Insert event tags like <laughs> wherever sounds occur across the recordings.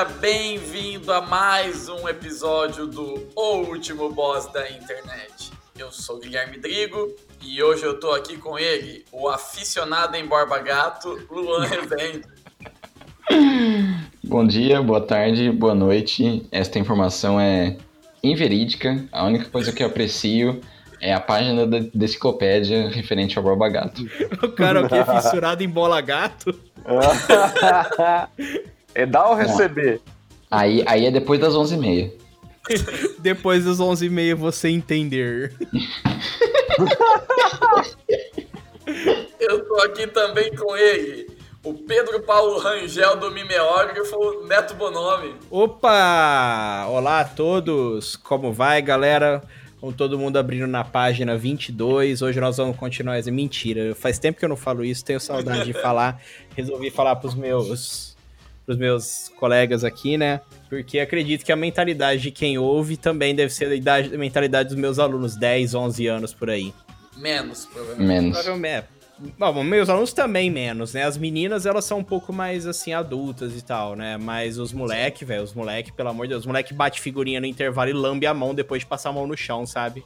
Seja bem-vindo a mais um episódio do O Último Boss da Internet. Eu sou Guilherme Drigo e hoje eu tô aqui com ele, o aficionado em Borba Gato, Luan Rezende. Bom dia, boa tarde, boa noite. Esta informação é inverídica. A única coisa que eu aprecio é a página da da enciclopédia referente ao Borba Gato. O cara aqui é <laughs> fissurado em bola gato. <laughs> é dar ou receber? Aí, aí é depois das 11h30. <laughs> Depois dos 11h30 você entender. <laughs> Eu tô aqui também com ele, o Pedro Paulo Rangel do Mimeógrafo, Neto Bonomi. Opa! Olá a todos! Como vai, galera? Com todo mundo abrindo na página 22. Hoje nós vamos continuar. essa- Mentira, faz tempo que eu não falo isso, tenho saudade de <laughs> falar. Resolvi falar pros meus, pros meus colegas aqui, né? Porque acredito que a mentalidade de quem ouve também deve ser a idade- a mentalidade dos meus alunos, 10, 11 anos por aí. Menos, provavelmente. Menos. Provavelmente. é. Bom, meus alunos também menos, né? As meninas, elas são um pouco mais, assim, adultas e tal, né? Mas os moleque, velho, os moleque, pelo amor de Deus, os moleque bate figurinha no intervalo e lambe a mão depois de passar a mão no chão, sabe?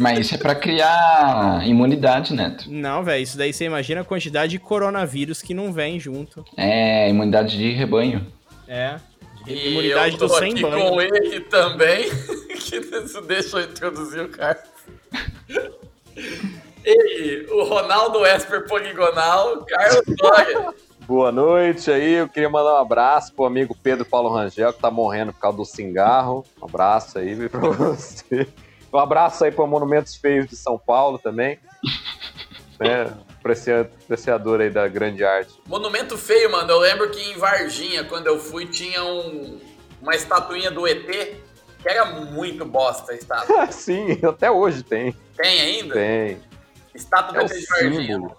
Mas isso é pra criar imunidade, Neto. Não, velho, isso daí você imagina a quantidade de coronavírus que não vem junto. É imunidade de rebanho. É. E Imunidade eu tô do sem aqui banho. com ele também, <laughs> que isso deixa eu introduzir o cara. Ele, o Ronaldo Esper Poligonal, Carlos Dória. Boa noite aí, eu queria mandar um abraço pro amigo Pedro Paulo Rangel, que tá morrendo por causa do cigarro. Um abraço aí pra você. Um abraço aí pro Monumentos Feios de São Paulo também. <laughs> né? Aprecia- Apreciador aí da grande arte. Monumento feio, mano. Eu lembro que em Varginha, quando eu fui, tinha um, uma estatuinha do ET, que era muito bosta a estátua. <laughs> Sim, até hoje tem. Tem ainda? Tem. Estátua do É o ET de Varginha. símbolo.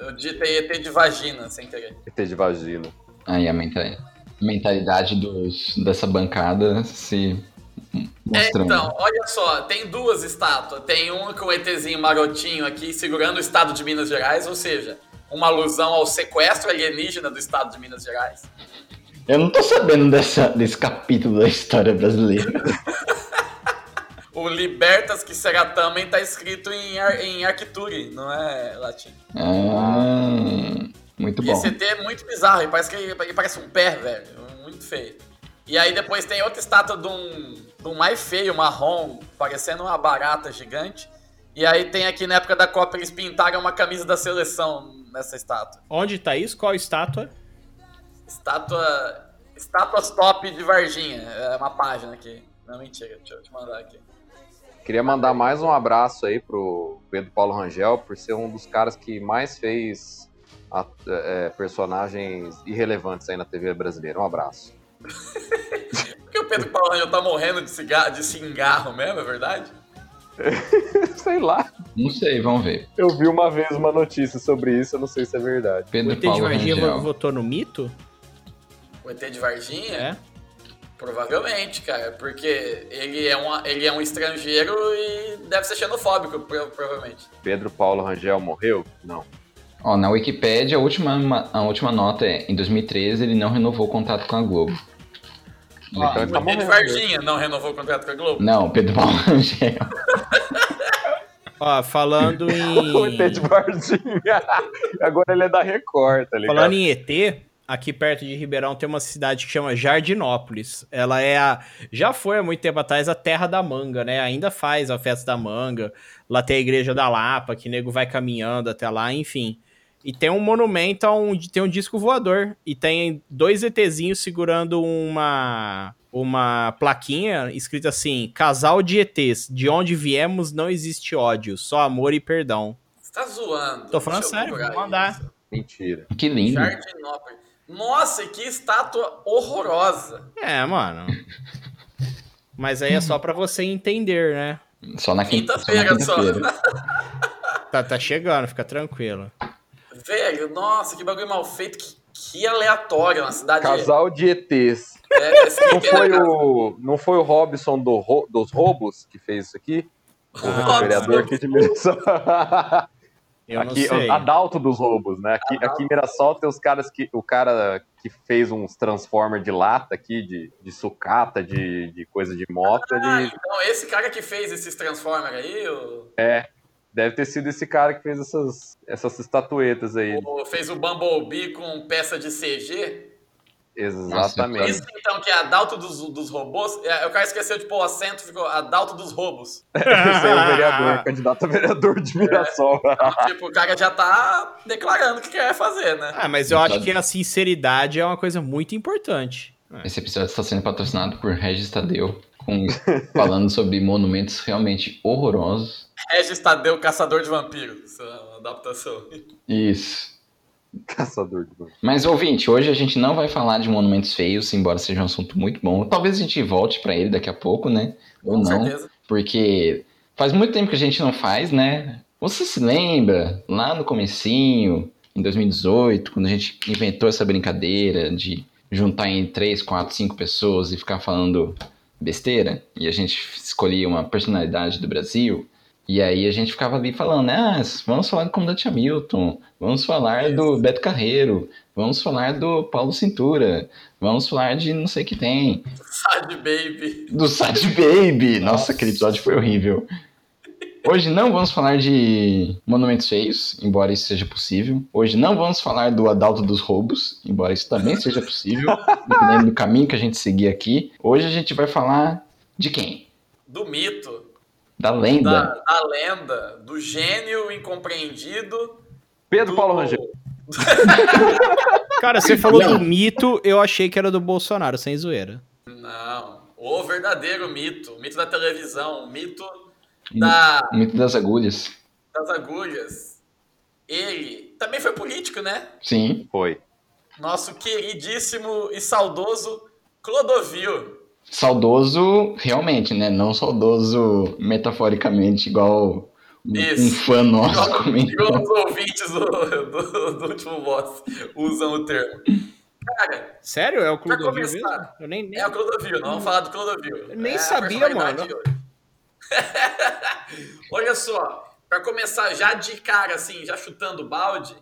Eu digitei ET de vagina, sem querer. ET de vagina. Aí a menta- mentalidade dos, dessa bancada se É, então, olha só, tem duas estátuas. Tem uma com o ETzinho marotinho aqui segurando o estado de Minas Gerais, ou seja, uma alusão ao sequestro alienígena do estado de Minas Gerais. Eu não tô sabendo dessa, desse capítulo da história brasileira. <laughs> O Libertas que será também tá escrito em, ar, em Arcturi, não é latim. Ah, muito E bom. esse ET é muito bizarro, ele parece, que ele parece um pé, velho. Muito feio. E aí depois tem outra estátua de um, um mais feio, marrom, parecendo uma barata gigante. E aí tem aqui na época da Copa eles pintaram uma camisa da seleção nessa estátua. Onde tá isso? Qual estátua? Estátua. Estátuas top de Varginha. É uma página aqui. Não, mentira, deixa eu te mandar aqui. Queria mandar mais um abraço aí pro Pedro Paulo Rangel, por ser um dos caras que mais fez a- é, personagens irrelevantes aí na TV brasileira. Um abraço. <laughs> O Pedro <laughs> Paulo já tá morrendo de, cigarro, de cigarro mesmo, é verdade? <laughs> Sei lá. Não sei, vamos ver. Eu vi uma vez uma notícia sobre isso, eu não sei se é verdade. O Pedro ET de Paulo Varginha Rangel. votou no mito? O ET de Varginha? É. Provavelmente, cara, porque ele é, um, ele é um estrangeiro e deve ser xenofóbico, pro- provavelmente. Pedro Paulo Rangel morreu? Não. Ó, na Wikipédia, a última, a última nota é: em 2013 ele não renovou o contrato com a Globo. Então o ele tá ET de morrendo. Varginha não renovou o contrato com a Globo? Não, Pedro Paulo Rangel. Ó, falando <laughs> O em... Varginha. Agora ele é da Record, tá ligado? Falando em ET, aqui perto de Ribeirão tem uma cidade que chama Jardinópolis. Ela é a. Já foi há muito tempo atrás a terra da manga, né? Ainda faz a festa da manga. Lá tem a igreja da Lapa, que nego vai caminhando até lá, enfim. E tem um monumento onde tem um disco voador. E tem dois ETzinhos segurando uma, uma plaquinha escrita assim: Casal de ETs, de onde viemos não existe ódio, só amor e perdão. Você tá zoando. Tô falando sério, vou mandar. isso. Mentira. Que lindo. Jardinópolis. Nossa, que estátua horrorosa. É, mano. Mas aí é só pra você entender, né? Só na quin- só na Quinta-feira só. quinta-feira. <laughs> Tá, tá chegando, fica tranquilo. Velho, nossa, que bagulho mal feito. Que, que aleatório na cidade. Casal de ETs. É, esse Não foi o, não foi o Robson do dos roubos que fez isso aqui? O Ah, vereador aqui de Mirassol. Eu aqui, não sei. Adalto dos roubos, né? Aqui, aqui em Mirassol tem os caras que. O cara que fez uns Transformer de lata aqui, de, de sucata, de, de coisa de moto, Ah, ele. então esse cara que fez esses Transformers aí, o, É. Deve ter sido esse cara que fez essas, essas estatuetas aí. o- fez o Bumblebee com peça de CG. Exatamente. Isso então que é Adalto dos, dos robôs. É, o cara esqueceu de pôr o acento, ficou Adalto dos roubos. <laughs> Esse aí é o vereador, candidato a vereador de Mirassol. Então, tipo, o cara já tá declarando o que quer fazer, né? Ah, mas eu acho que a sinceridade é uma coisa muito importante. Esse episódio está sendo patrocinado por Regis Tadeu, com, falando sobre monumentos realmente horrorosos. Regis Tadeu, Caçador de Vampiros. É adaptação. Isso. Caçador de banco. Mas, ouvinte, hoje a gente não vai falar de monumentos feios, embora seja um assunto muito bom. Talvez a gente volte pra ele daqui a pouco, né? Ou Com não. certeza. Porque faz muito tempo que a gente não faz, né? Você se lembra, lá no comecinho, em 2018, quando a gente inventou essa brincadeira de juntar em 3, 4, 5 pessoas e ficar falando besteira? E a gente escolhia uma personalidade do Brasil. E aí a gente ficava ali falando, ah, vamos falar do comandante Hamilton, vamos falar do Beto Carreiro, vamos falar do Paulo Cintura, vamos falar de não sei o que tem. Sad Baby. Do Sad Baby! Nossa, aquele episódio foi horrível. Hoje não vamos falar de monumentos feios, embora isso seja possível. Hoje não vamos falar do Adalto dos Roubos, embora isso também seja possível, dependendo do caminho que a gente seguir aqui. Hoje a gente vai falar de quem? Do mito. Da lenda. Da, da lenda. Do gênio incompreendido. Pedro do- Paulo Rangel. <laughs> Cara, você falou do mito, eu achei que era do Bolsonaro, sem zoeira. Não. O verdadeiro mito. O mito da televisão. O mito da, O mito das agulhas. das agulhas. Ele também foi político, né? Sim. Foi. Nosso queridíssimo e saudoso Clodovil. Saudoso, realmente, né? Não saudoso metaforicamente, igual um, Isso. um fã nosso Igual, comentou. igual os ouvintes do, do, do último boss usam o termo. Cara, Sério? É o Clodovil mesmo? Eu nem, nem... é o Clodovil, não vamos falar do Clodovil. Eu nem É sabia, mano. hoje. <laughs> Olha só, pra começar já de cara, assim, já chutando o balde,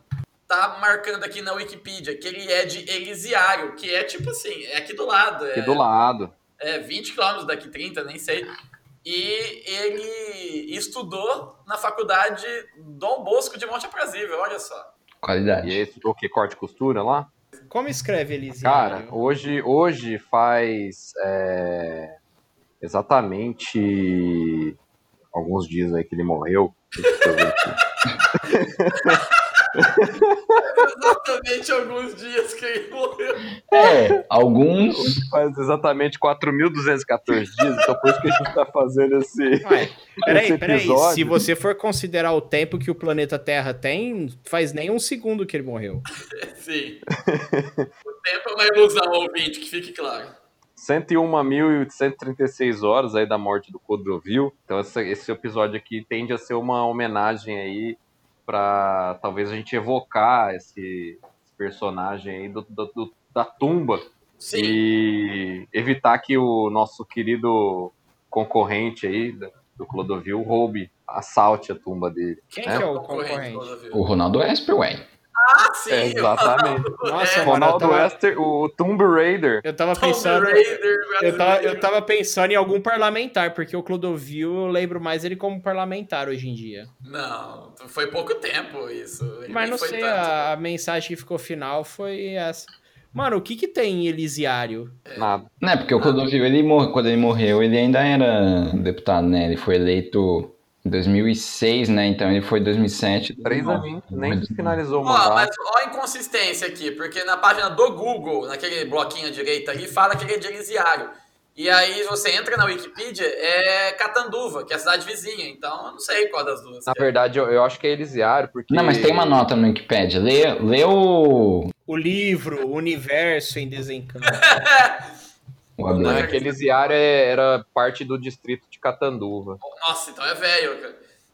tá marcando aqui na Wikipedia que ele é de Elisiário, que é tipo assim, é aqui do lado. Aqui É, do lado. é 20 quilômetros daqui, 30, nem sei. E ele estudou na faculdade Dom Bosco de Monte Aprazível, olha só. Qualidade. E esse o que? Corte e costura lá? Como escreve Elisiário? Cara, hoje, hoje faz é, exatamente alguns dias aí que ele morreu. Exatamente alguns dias que ele morreu. É, alguns. Faz exatamente 4.214 dias, então por isso que a gente tá fazendo esse. Ué, peraí, esse peraí. episódio. Se você for considerar o tempo que o planeta Terra tem, faz nem um segundo que ele morreu. <laughs> Sim. o tempo é uma ilusão, ouvinte, que fique claro. 101.836 horas aí da morte do Clodovil. Então essa- esse episódio aqui tende a ser uma homenagem aí para talvez a gente evocar esse, esse personagem aí do, do- do- da tumba Sim. e evitar que o nosso querido concorrente aí da- do Clodovil roube, assalte a tumba dele. Quem É, que é o Concorrente. O Ronaldo Esper, ué. Ah, sim. É, exatamente. Nossa, É, Ronaldo tava, Wester, o Tomb Raider. eu tava Tomb pensando... Raider Eu tava, eu tava pensando em algum parlamentar, porque o Clodovil eu lembro mais ele como parlamentar hoje em dia. Não, foi pouco tempo isso. Ele Mas não foi sei, tanto. a, a mensagem que ficou final foi essa. Mano, o que que tem em Elisiário? Nada. Né, porque o Clodovil, ele morre, quando ele morreu, ele ainda era deputado, né? Ele foi eleito 2006, né? Então ele foi 2007. Três 2009. aninhos, nem finalizou o Ó, mandato. mas ó a inconsistência aqui, porque na página do Google, naquele bloquinho à direita ali, fala que ele é de Elisiário. E aí você entra na Wikipedia, é Catanduva, que é a cidade vizinha. Então eu não sei qual das duas. Na é. verdade, eu, eu acho que é Elisiário, porque... Não, mas tem uma nota no Wikipedia. Lê, lê o. O livro, o universo em desencanto. <laughs> o Não, Abel. é é- era parte do distrito de Catanduva. Nossa, então é velho.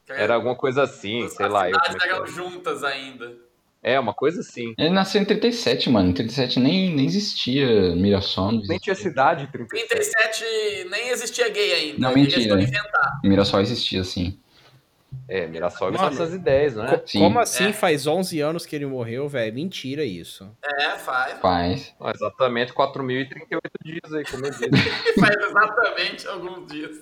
cara. Era alguma coisa assim, As sei lá. eu cidades é eram é. juntas ainda. É, uma coisa assim. Ele nasceu em 37, mano. Em 37 nem, nem existia Mirassol. Não Nem tinha existia. cidade em 37. 37 nem existia gay ainda. Não, mentira. inventar. Mirassol existia, sim. É, Mirassol é Mano, 1910, né? Co- Sim. Como assim É. faz 11 anos que ele morreu, velho? Mentira isso. É, faz. Faz. Ah, Exatamente 4.038 dias aí, como eu disse. <laughs> faz exatamente alguns dias.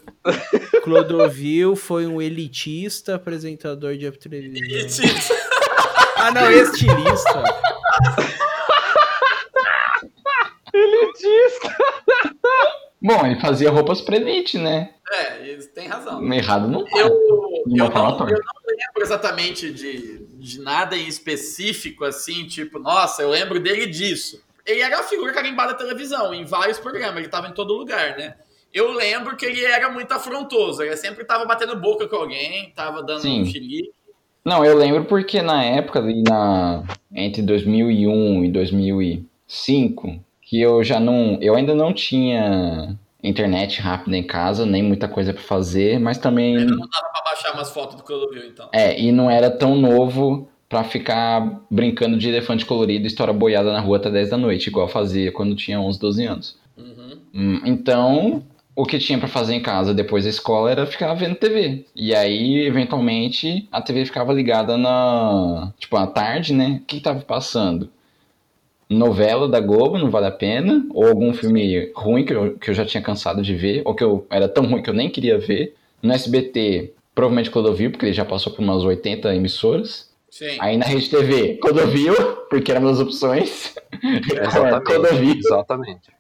Clodovil foi um elitista apresentador de televisão. E tipo, Ah, não, estilista. Bom, ele fazia roupas pra elite, né? é, eles têm razão. Errado não tá. Eu, eu, uma não, eu não lembro exatamente de, de nada em específico, assim, tipo, nossa, eu lembro dele disso. Ele era a figura carimbada da televisão, em vários programas, ele tava em todo lugar, né? Eu lembro que ele era muito afrontoso, ele sempre tava batendo boca com alguém, tava dando Sim. um chilique. Não, eu lembro porque na época, ali na, entre 2001 e 2005, que eu já não. Eu ainda não tinha internet rápida em casa, nem muita coisa pra fazer, mas também. Não dava pra baixar umas fotos do Clodovil, então. É, e não era tão novo pra ficar brincando de elefante colorido e história boiada na rua até 10 da noite, igual eu fazia quando tinha 11, 12 anos. Uhum. Hum, Então, o que tinha pra fazer em casa depois da escola era ficar vendo TV. E aí, eventualmente, a TV ficava ligada na. Tipo, à tarde, né? O que, que tava passando? Novela da Globo, não vale a pena. Ou algum filme ruim que eu, que eu já tinha cansado de ver. Ou que eu era tão ruim que eu nem queria ver. No SBT, provavelmente Clodovil, porque ele já passou por umas 80 emissoras. Sim. Aí na Rede TV, Clodovil, porque eram as opções. <laughs> Record, Clodovil. Exatamente.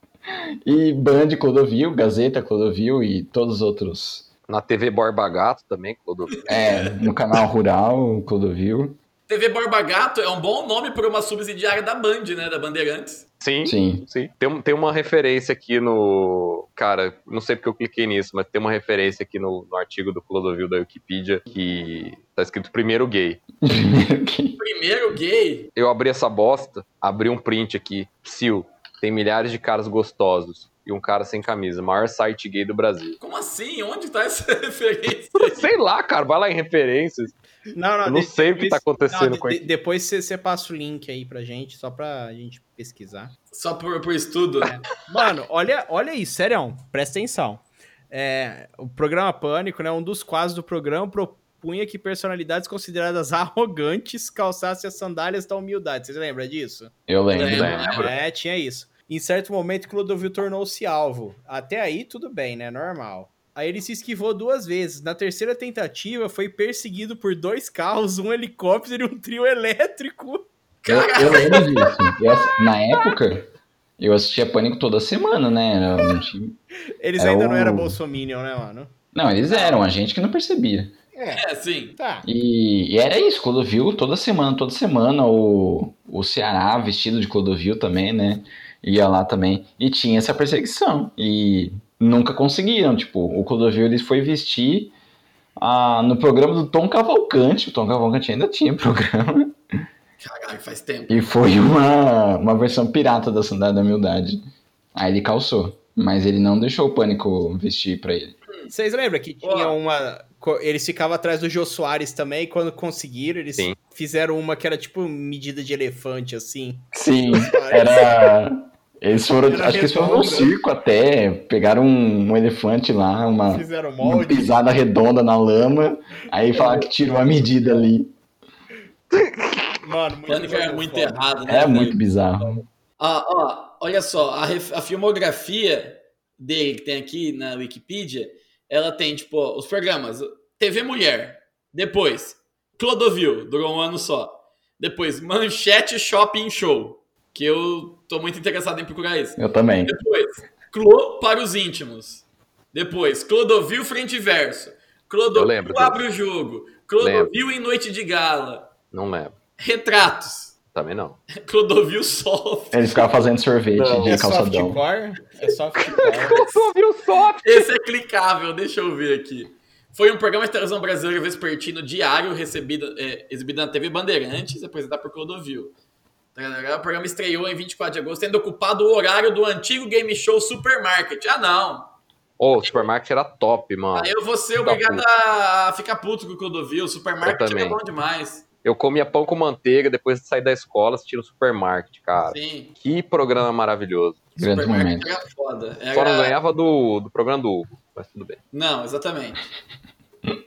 E Band Clodovil, Gazeta Clodovil e todos os outros. Na TV Borba Gato também, Clodovil. É, no canal Rural, Clodovil. TV Borba Gato é um bom nome para uma subsidiária da Band, né? Da Bandeirantes. Sim, Sim. sim. Tem, um- tem uma referência aqui no. Cara, não sei porque eu cliquei nisso, mas tem uma referência aqui no, no artigo do Clodovil da Wikipedia que tá escrito primeiro gay. Primeiro que. Primeiro gay. Eu abri essa bosta, abri um print aqui. Psil, tem milhares de caras gostosos. E um cara sem camisa. Maior site gay do Brasil. Como assim? Onde tá essa <laughs> referência? Sei lá, cara, vai lá em referências. Não, não, Eu não de- sei o que tá acontecendo não, com de- isso. Depois você, você passa o link aí pra gente, só pra gente pesquisar. Só por, por estudo. <laughs> Mano, olha, olha aí, sério, presta atenção. É, o programa Pânico, né? Um dos quadros do programa propunha que personalidades consideradas <laughs> arrogantes calçassem as sandálias da humildade. Vocês lembram disso? Eu lembro. Lembro. É, tinha isso. Em certo momento, Clodovil tornou-se alvo. Até aí, tudo bem, né? Normal. Aí ele se esquivou duas vezes. Na terceira tentativa, foi perseguido por dois carros, um helicóptero e um trio elétrico. Eu, eu lembro disso. Eu na época, eu assistia Pânico toda semana, né? Era time- Eles É ainda não o- eram bolsominion, né, mano? Não, eles eram, a gente que não percebia. É, sim. Tá. E, e era isso, Clodovil toda semana, toda semana o, o Ceará vestido de Clodovil também, né? Ia lá também. E tinha essa perseguição. E nunca conseguiram. Tipo, o Clodovil ele foi vestir ah, no programa do Tom Cavalcante. O Tom Cavalcante ainda tinha <laughs> programa. Caralho, faz tempo. E foi uma, uma versão pirata da Sandália da Humildade. Aí ele calçou. Mas ele não deixou o Pânico vestir pra ele. Vocês lembram que tinha uma. Eles ficavam atrás do Jô Soares também, e quando conseguiram, eles Sim. fizeram uma que era tipo medida de elefante, assim. Sim, era. Eles foram. Acho que eles foram no redonda. circo até. Pegaram um, um elefante lá, uma, uma pisada redonda na lama. Aí falaram que tirou a medida ali. Mano, muito é muito errado, né? É muito bizarro. Ah, ó, olha só, a, a filmografia dele que tem aqui na Wikipedia, ela tem, tipo, ó, os programas TV Mulher, depois Clodovil, durou um ano só, depois Manchete Shopping Show, que eu tô muito interessado em procurar isso. Eu também. Depois, Clô para os íntimos. Depois, Clodovil Frente e Verso. Clodovil lembro abre o jogo. Clodovil em Noite de Gala. Não lembro. Retratos. Também não. <laughs> Clodovil sofre. Eles ficavam fazendo sorvete Não, de É calçadão. softcore? É softcore. <laughs> Clodovil soft! Esse é clicável, deixa eu ver aqui. Foi um programa de televisão brasileiro vespertino diário, recebido, é, exibido na TV Bandeirantes, apresentado por Clodovil. O programa estreou em 24 de agosto, tendo ocupado o horário do antigo game show Supermarket. Ah, não. Ô, o supermarket era top, mano. Aí eu vou ser Fica obrigado puto. a ficar puto com o Clodovil. O Supermarket é também. bom demais. Eu comia pão com manteiga depois de sair da escola assistindo o supermarket, cara. Sim. Que programa maravilhoso. Grande Supermarket momento. era foda. Era... Só não ganhava do, do programa do Hugo, mas tudo bem. Não, exatamente.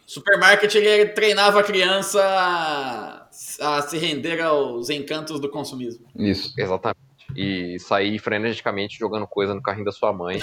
Supermarket ele treinava a criança a, a se render aos encantos do consumismo. Isso. Exatamente. E sair freneticamente jogando coisa no carrinho da sua mãe.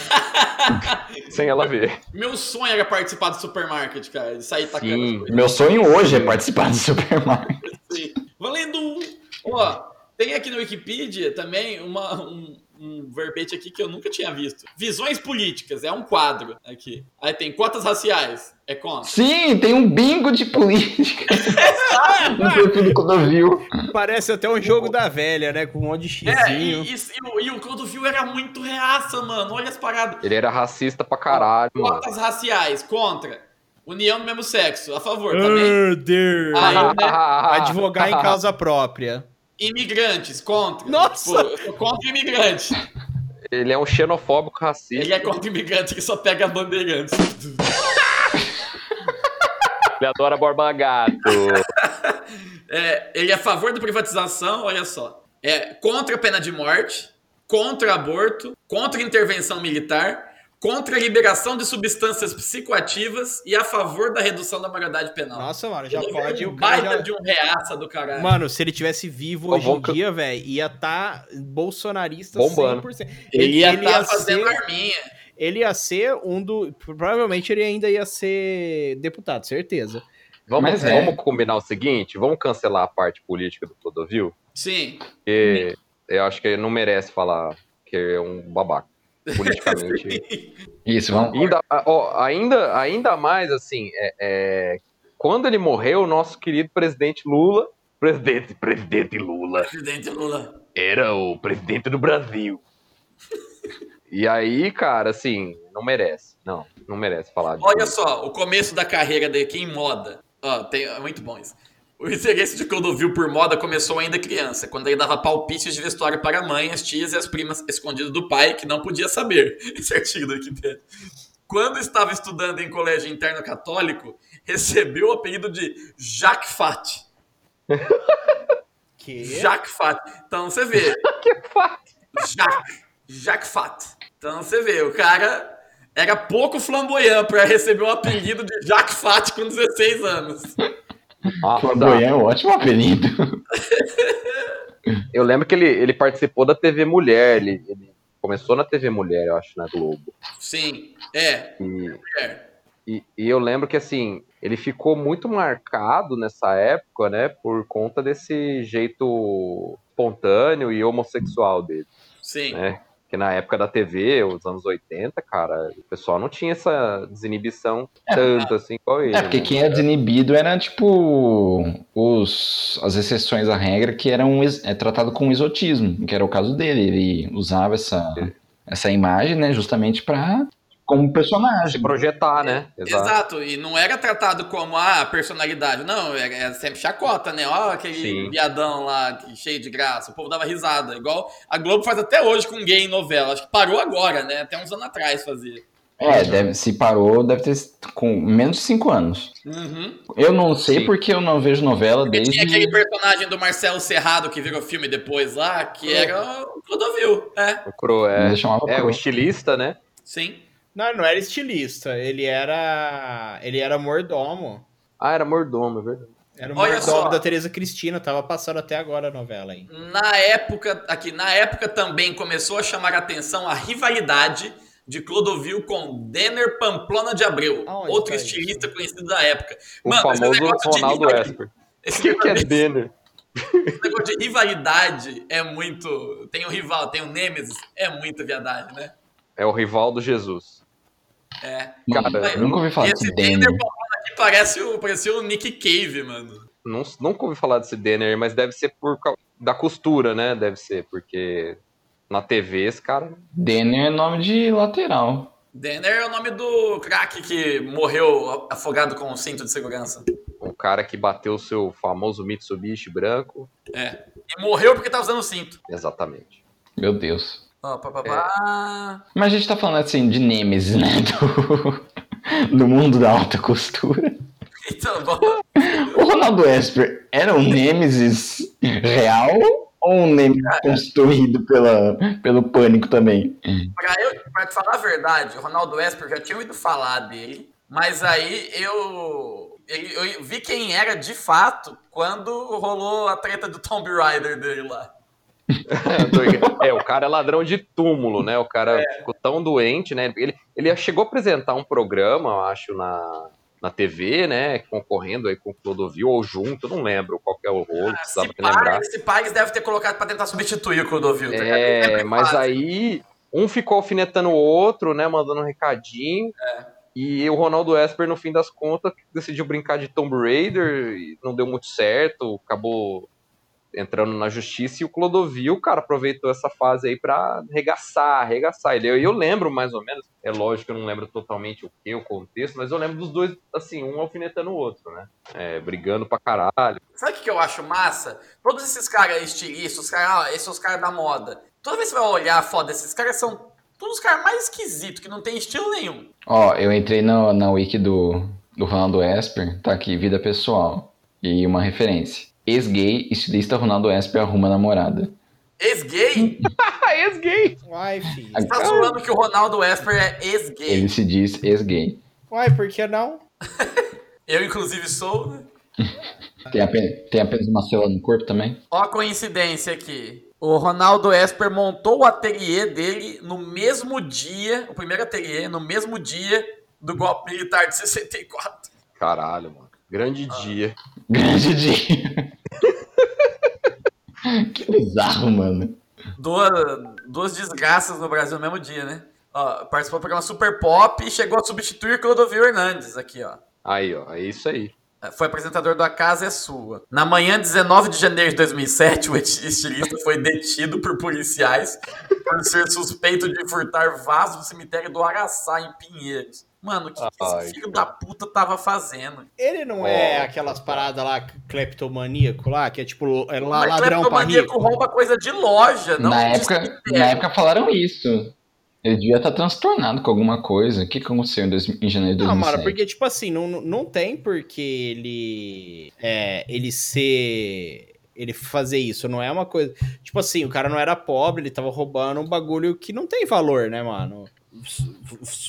<laughs> sem ela ver. Meu sonho era participar do supermarket, cara. De sair tacando Sim. as coisas. Meu sonho hoje é participar do supermarket. <laughs> Sim. Valendo um. Ó, tem aqui no Wikipedia também uma, um, um verbete aqui que eu nunca tinha visto. Visões políticas, é um quadro aqui. Aí tem cotas raciais, é contra. Sim, tem um bingo de política. <laughs> no perfil do Clodovil. Parece até um jogo da velha, né? Com um monte de É, xizinho. e, e, e o- e o Clodovil era muito reaça, mano. Olha as paradas. Ele era racista pra caralho, mano. Cotas raciais, contra. União do mesmo sexo, a favor também. Murder! Aí, né? <laughs> Advogar em causa própria. Imigrantes, contra. Nossa! Tipo, contra imigrante. Ele é um xenofóbico racista. Ele é contra imigrante que só pega bandeirantes. Ele adora Borba Gato. <laughs> É, ele é a favor da privatização, olha só. É contra a pena de morte, contra aborto, contra intervenção militar, contra a liberação de substâncias psicoativas e a favor da redução da maioridade penal. Nossa, mano, já Ele pode. é O um cara baita já... de um reaça do caralho. Mano, se ele tivesse vivo hoje em dia, velho, ia tá bolsonarista Bombando. 100%. ele ia ele estar ia fazendo ser- arminha. Ele ia ser um do. Provavelmente ele ainda ia ser deputado, certeza. Vamos, Mas é. vamos combinar o seguinte: vamos cancelar a parte política do Clodovil? Sim. Porque eu acho que ele não merece falar que é um babaca. Politicamente. <laughs> Isso, vamos. ainda, ó, ainda, ainda mais assim, é, é, quando ele morreu, o nosso querido presidente Lula. Presidente, presidente Lula. Presidente Lula. Era o presidente do Brasil. E aí, cara, assim, não merece. Não, não merece falar disso. Olha só, o começo da carreira dele aqui em moda. Ó, tem, é muito bom isso. O interesse de Clodovil por moda começou ainda criança, quando ele dava palpites de vestuário para a mãe, as tias e as primas escondido do pai, que não podia saber. <laughs> Esse artigo da Wikipedia. Quando estava estudando em colégio interno católico, recebeu o apelido de Jacques Fat. <laughs> Que? Jacques Fat. Então você vê. <laughs> Que fato. Jacques. Jacques Fat. Então você vê, o cara era pouco flamboyant para receber o apelido de Jacques Fat com 16 anos. Ah, Flamboyant é um ótimo apelido. Eu lembro que ele, ele participou da TV Mulher. Ele, ele começou na TV Mulher, eu acho, na Globo. Sim, é. E, é. e, e eu lembro que, assim, ele ficou muito marcado nessa época, né? Por conta desse jeito espontâneo e homossexual dele, Sim. né? Que na época da TV, os anos 80, cara, o pessoal não tinha essa desinibição tanto assim igual ele. É, porque né? quem é desinibido era, tipo, os, as exceções à regra que eram é, tratado com exotismo, que era o caso dele. Ele usava essa, essa imagem, né, justamente pra, como personagem. Se projetar, né? Exato. e não era tratado como a personalidade, não, era, era sempre chacota, né? Ó, aquele Sim. viadão lá, que- cheio de graça, o povo dava risada, igual a Globo faz até hoje com gay em novela, acho que parou agora, né? Até uns anos atrás fazia. É, deve, se parou, deve ter com menos de cinco anos. Uhum. Eu não sei Sim. porque eu não vejo novela Porque desde... tinha aquele personagem do Marcelo Serrado que virou filme depois lá, que era o Clodovil, é, O Cro, é, Ele chamava é o estilista, né? sim. Não, não era estilista. Ele era. Ele era mordomo. Ah, era mordomo, é verdade. Era o Olha mordomo só. da Tereza Cristina. Tava passando até agora a novela aí. Na época, aqui, na época também começou a chamar a atenção a rivalidade de Clodovil com Denner Pamplona de Abreu, Aonde outro tá estilista conhecido da época. O Mano, esse famoso Ronaldo Esper. Esse O que, que é Denner? esse negócio de rivalidade é muito. Tem o rival, tem o Nemesis, é muita viadagem, né? É o rival do Jesus. É. Cara, eu nunca ouvi falar Esse desse Denner Denner. Aqui Parece o, parecia o Nick Cave, mano. Não, nunca ouvi falar desse Denner, mas deve ser por da costura, né? Deve ser, porque na TV esse cara. Denner é nome de lateral. Denner é o nome do craque que morreu afogado com um cinto de segurança. O cara que bateu o seu famoso Mitsubishi branco. É. E morreu porque tá usando o cinto. Exatamente. Meu Deus. Ó, pá, pá, pá. Mas a gente tá falando assim de Nemesis, né? <laughs> Do, do mundo da alta costura. Então, bom, O Ronaldo Esper era um Nemesis real ou um Nemesis construído pela, pelo pânico também? pra, eu, pra te falar a verdade, o Ronaldo Esper já tinha ouvido falar dele, mas aí eu, ele- eu vi quem era de fato quando rolou a treta do Tomb Raider dele lá. <laughs> É, o cara é ladrão de túmulo, né? O cara É. ficou tão doente, né? Ele, ele chegou a apresentar um programa, eu acho, na, na TV, né? Concorrendo aí com o Clodovil, ou junto, não lembro qual que é o rolo, precisava Esse me lembrar. esse pai eles devem ter colocado pra tentar substituir o Clodovil. tá É, sempre mas aí um ficou alfinetando o outro, né? Mandando um recadinho. É. E o Ronaldo Esper, no fim das contas, decidiu brincar de Tomb Raider e não deu muito certo, acabou entrando na justiça e o Clodovil, cara, aproveitou essa fase aí pra arregaçar, arregaçar. Ele, eu, eu lembro mais ou menos, é lógico que eu não lembro totalmente o que, o contexto, mas eu lembro dos dois, assim, um alfinetando o outro, né? É, brigando pra caralho. Sabe o que que eu acho massa? Todos esses caras estilistas, os caras, esses são os caras da moda. Toda vez que você vai olhar a foto desses caras, são todos os caras mais esquisitos, que não tem estilo nenhum. Ó, eu entrei na, na wiki do, do Ronaldo Esper, tá aqui, vida pessoal. E uma referência. Ex-gay, estilista Ronaldo Esper arruma namorada. Ex-gay? Ah, <laughs> ex-gay! Uai, filho. Você tá zoando que o Ronaldo Esper é ex-gay. Ele se diz ex-gay. Uai, por que não? <laughs> Eu, inclusive, sou. né? <laughs> Tem apenas, tem apenas uma célula no corpo também? Ó a coincidência aqui. O Ronaldo Esper montou o ateliê dele no mesmo dia, o primeiro ateliê, no mesmo dia do golpe militar de 64. Caralho, mano. Grande dia. Grande dia. Que bizarro, mano. Duas, duas desgraças no Brasil no mesmo dia, né? Ó, participou do programa Super Pop e chegou a substituir Clodovil Hernandes aqui, ó. Aí, ó, é isso aí. Foi apresentador do A Casa é Sua. Na manhã 19 de janeiro de 2007, o estilista foi detido por policiais por ser suspeito de furtar vaso do cemitério do Araçá, em Pinheiros. Mano, o que, que esse filho da puta tava fazendo? Ele não Ó, é aquelas paradas lá, cleptomaníaco lá, que é tipo, é lá, Mas ladrão pra cleptomaníaco rico. rouba coisa de loja, não na, de época, na época falaram isso. Ele devia estar transtornado com alguma coisa. O que, que aconteceu em, dois- em janeiro de Não, 2007? mano, porque, tipo assim, não, não- não tem porque ele. É, ele ser. Ele fazer isso, não é uma coisa. Tipo assim, o cara não era pobre, ele tava roubando um bagulho que não tem valor, né, mano?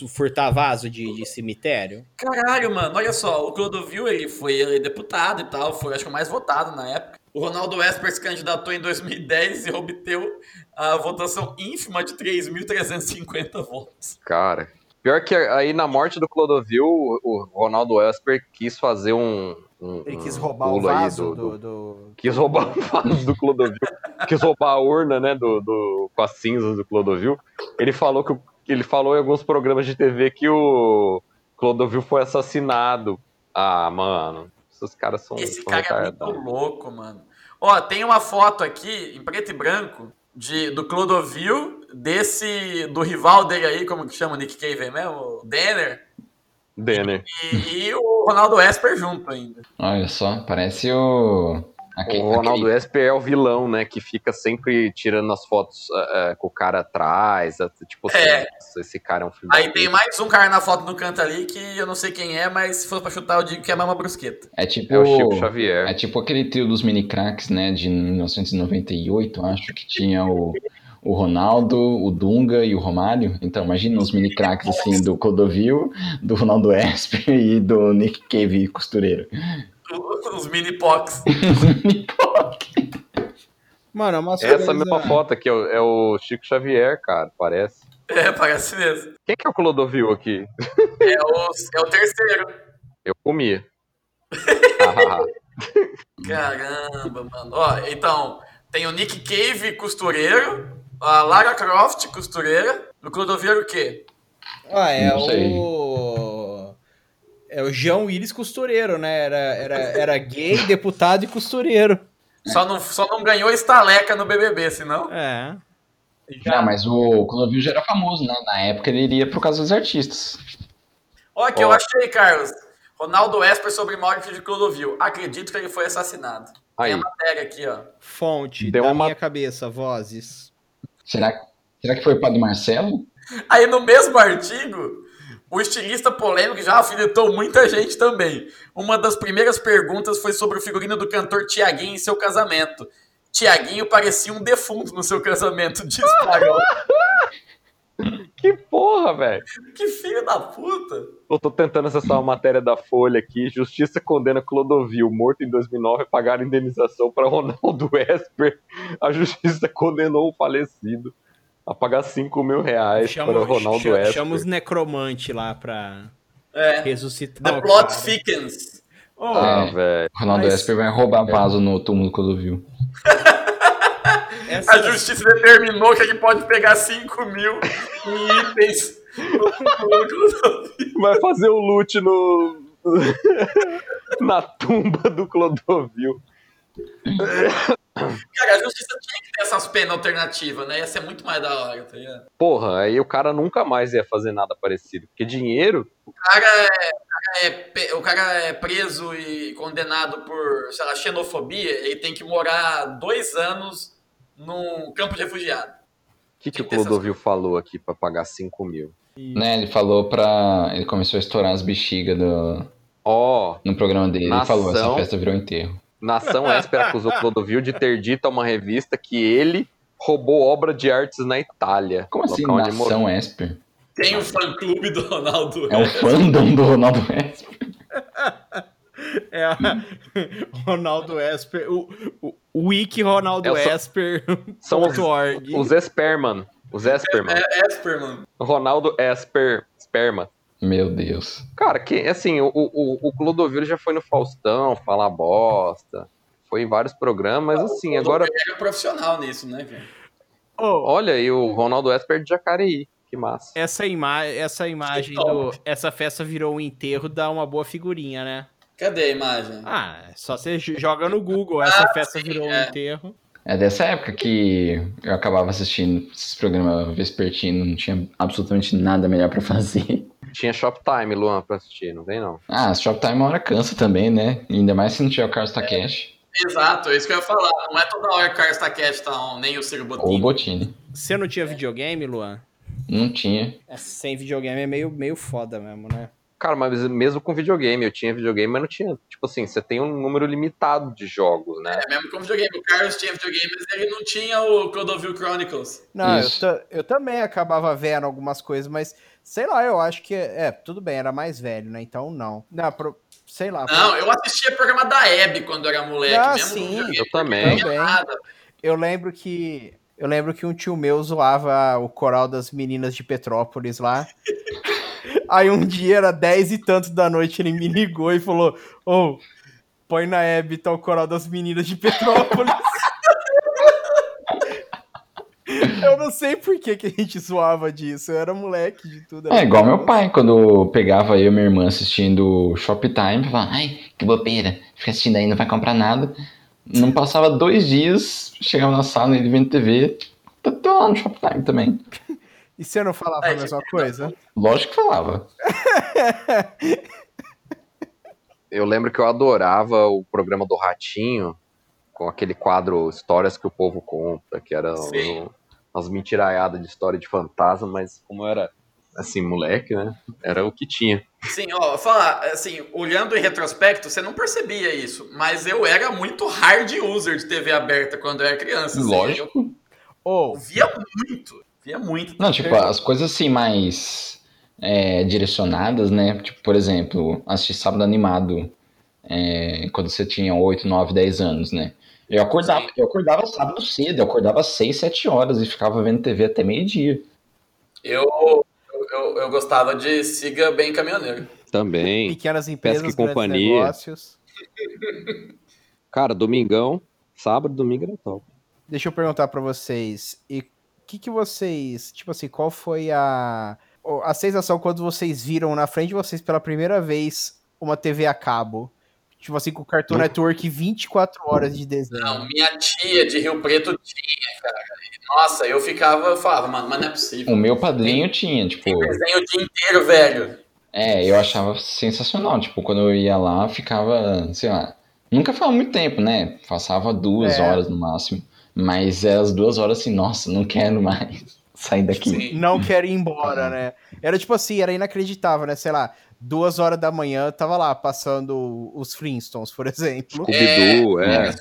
Furtar vaso de, de cemitério. Caralho, mano, olha só, o Clodovil, ele foi ele, deputado e tal, foi acho que o mais votado na época. O Ronaldo Esper se candidatou em 2010 e obteu a votação ínfima de 3.350 votos. Cara. Pior que aí na morte do Clodovil, o o Ronaldo Esper quis fazer um. um- Ele quis um roubar o pulo aí vaso do- do, do- do- Quis roubar o vaso do Clodovil. quis roubar a urna, né? Do, do, com as cinzas do Clodovil. Ele falou que. o- Ele falou em alguns programas de TV que o Clodovil foi assassinado. Ah, mano. Esses caras são, Esse cara é muito louco, mano. Ó, tem uma foto aqui, em preto e branco, de, do Clodovil, desse, do rival dele aí, como que chama o Nick Cave mesmo? O Denner. Denner. E, e o Ronaldo Esper junto ainda. Olha só, parece o. aquele- O Ronaldo aquele- Esper é o vilão, né? Que fica sempre tirando as fotos eh, com o cara atrás. Tipo assim, É. "Nossa, esse cara é um filho da Aí puta." tem mais um cara na foto no canto ali que eu não sei quem é, mas se for pra chutar, eu digo que é a Mama Brusqueta. É tipo. É o Chico Xavier. É tipo aquele trio dos mini cracks, né? De 1998, acho que tinha o, o Ronaldo, o Dunga e o Romário. Então, imagina os mini cracks assim do Clodovil, do Ronaldo Esper e do Nick Cave costureiro. Os mini pox. <laughs> Os mini poc. Mano, é uma Essa mesma foto aqui é o- é o Chico Xavier, cara, parece. É, parece mesmo. Quem que é o Clodovil aqui? É o, é o terceiro. Eu comia. <laughs> Ah, Caramba, mano. Ó, então, tem o Nick Cave costureiro, a Lara Croft costureira, o Clodovil o quê? Ah, é Não sei. o. É o João Willis costureiro, né? Era, era, era gay, <laughs> deputado e costureiro. Só não, só não ganhou estaleca no BBB, senão. É. Já, mas o Clodovil já era famoso, né? Na época ele iria pro caso dos artistas. Olha que eu Ó. achei, Carlos. Ronaldo Esper sobre morte de Clodovil. Acredito que ele foi assassinado. Tem Aí. a matéria aqui, ó. Fonte Deu da uma- minha cabeça, vozes. Será, será que foi o Padre Marcelo? Aí no mesmo artigo, o estilista polêmico já alfinetou muita gente também. Uma das primeiras perguntas foi sobre o figurino do cantor Tiaguinho em seu casamento. Tiaguinho parecia um defunto no seu casamento, <laughs> diz. <laughs> Que porra, velho. que filho da puta. Eu tô tentando acessar uma matéria da Folha aqui. Justiça condena Clodovil, morto em 2009, a pagar indenização para Ronaldo Esper. A justiça condenou o falecido a pagar 5 mil reais para Ronaldo chama, Esper. chama os necromantes lá pra É. ressuscitar. The o plot cara. thickens. Ô, Ah, É. velho. Ronaldo Mas- Esper vai roubar vaso no túmulo do Clodovil. essa- A justiça determinou que ele pode pegar 5 mil em itens. Vai fazer o loot no. <laughs> na tumba do Clodovil. Cara, a justiça tinha que ter essas penas alternativas, né? Ia ser muito mais da hora, tá ligado? Porra, aí o cara nunca mais ia fazer nada parecido. Porque dinheiro. O cara, é, o cara é o cara é preso e condenado por, sei lá, xenofobia, ele tem que morar dois anos num campo de refugiado. O que, que o que essas Clodovil falou aqui pra pagar 5 mil? Né, ele falou pra. Ele começou a estourar as bexigas do... Ó, no programa dele. Ele Nação. falou: essa festa virou enterro. Nação Esper acusou Clodovil de ter dito a uma revista que ele roubou obra de artes na Itália. Como assim. Nação Esper? Tem o fã-clube do Ronaldo. É o fandom do Ronaldo Esper. É a <laughs> Ronaldo Esper. O, o, Wiki Ronaldo É, só- Esper. São os, org. os Esperman. Os Esperman. É Esper, mano. Ronaldo Esper Sperma. Meu Deus. Cara, que assim, o, o, o Clodovil já foi no Faustão falar bosta. Foi em vários programas, mas assim, agora. Ele é profissional nisso, né, cara? Ô, Olha aí, o Ronaldo Esper de Jacareí. Que massa. essa, ima essa imagem do. Essa festa virou um enterro, dá uma boa figurinha, né? Cadê a imagem? Ah, é só você joga no Google. Essa Ah, festa sim, virou um é. enterro. É dessa época que eu acabava assistindo esses programas vespertinos, não tinha absolutamente nada melhor pra <laughs> fazer. Tinha Shoptime, Luan, pra assistir, não tem não. Ah, Shoptime uma hora cansa também, né? Ainda mais se não tiver o Carlos Takeshi Exato, é isso que eu ia falar. Não é toda hora que o Carlos Taquete tá on, nem o Ciro ou o Bottini. Botini. Você não tinha videogame, Luan? Não tinha. É, Sem videogame é meio, meio foda mesmo, né? Cara, mas mesmo com videogame, eu tinha videogame, mas não tinha. Tipo assim, você tem um número limitado de jogos, né? É mesmo com videogame. O Carlos tinha videogame, mas ele não tinha o Clodovil Chronicles. Não, eu, eu também acabava vendo algumas coisas, mas sei lá, eu acho que. É, tudo bem, era mais velho, né? Então não. Não, pro- sei lá. Não, eu assistia programa da Hebe quando eu era moleque. Ah, sim, eu também. Também. Eu lembro que. Eu lembro que um tio meu zoava o coral das meninas de Petrópolis lá. <laughs> Aí um dia era dez e tanto da noite, ele me ligou e falou: Ô, põe na Hebe tá o coral das meninas de Petrópolis. <laughs> Eu não sei por que, que a gente zoava disso. Eu era moleque de tudo. É igual meu pai, quando pegava eu e minha irmã assistindo Shoptime, falava, ai, que bobeira, fica assistindo aí, não vai comprar nada. Não passava dois dias, chegava na sala, ele vendo TV, tô lá no Shoptime também. E você não falava Ai, a mesma coisa? Lógico que falava. <laughs> Eu lembro que eu adorava o programa do Ratinho, com aquele quadro Histórias que o Povo Conta, que era Sim. um- umas mentiraiadas de história de fantasma, mas como eu era, assim, moleque, né? Era o que tinha. Sim, ó, falar, assim, olhando em retrospecto, você não percebia isso, mas eu era muito hard user de TV aberta quando eu era criança. assim, Lógico. Ou, Eu via muito, via muito. Não, tipo, as coisas assim mais é, direcionadas, né? Tipo, por exemplo, assistir sábado animado é, quando você tinha 8, 9, 10 anos, né? Eu acordava, eu acordava sábado cedo, eu acordava às 6, 7 horas e ficava vendo TV até meio-dia. Eu, eu, eu gostava de Siga Bem Caminhoneiro. Também. pequenas empresas, Pesca e companhia. negócios. Cara, domingão, sábado, domingo era top. Deixa eu perguntar pra vocês. E o que, que vocês. Tipo assim, qual foi a. A sensação quando vocês viram na frente de vocês pela primeira vez uma TV a cabo. Tipo assim, com o Cartoon Network 24 horas de desenho. Não, minha tia de Rio Preto tinha, cara. Nossa, eu ficava, eu falava, mano, mas não é possível. O meu padrinho tinha, tipo. Tem desenho o dia inteiro, velho. É, eu achava sensacional. Tipo, quando eu ia lá, ficava, sei lá. Nunca ficava muito tempo, né? Passava duas É. horas no máximo. Mas é as duas horas assim, nossa, não quero mais <laughs> sair daqui. Sim. Não quero ir embora, né? Era tipo assim, era inacreditável, né? Sei lá, duas horas da manhã, tava lá passando os Flintstones, por exemplo. Scooby-Doo, é.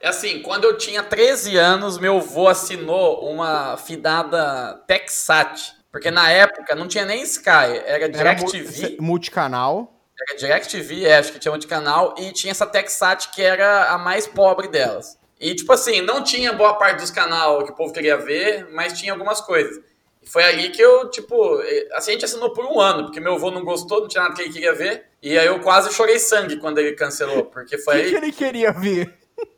É assim, quando eu tinha 13 anos, meu avô assinou uma fidada Texat. Porque na época não tinha nem Sky, era Era DirecTV. multicanal. Era DirecTV, é, acho que tinha um de canal. E tinha essa Texat que era a mais pobre delas. E, tipo assim, não tinha boa parte dos canal que o povo queria ver, mas tinha algumas coisas. E foi ali que eu, tipo, assim, a gente assinou por um ano, porque meu avô não gostou, não tinha nada que ele queria ver. E aí eu quase chorei sangue quando ele cancelou, porque O foi <laughs> que, aí. que ele queria ver? <laughs>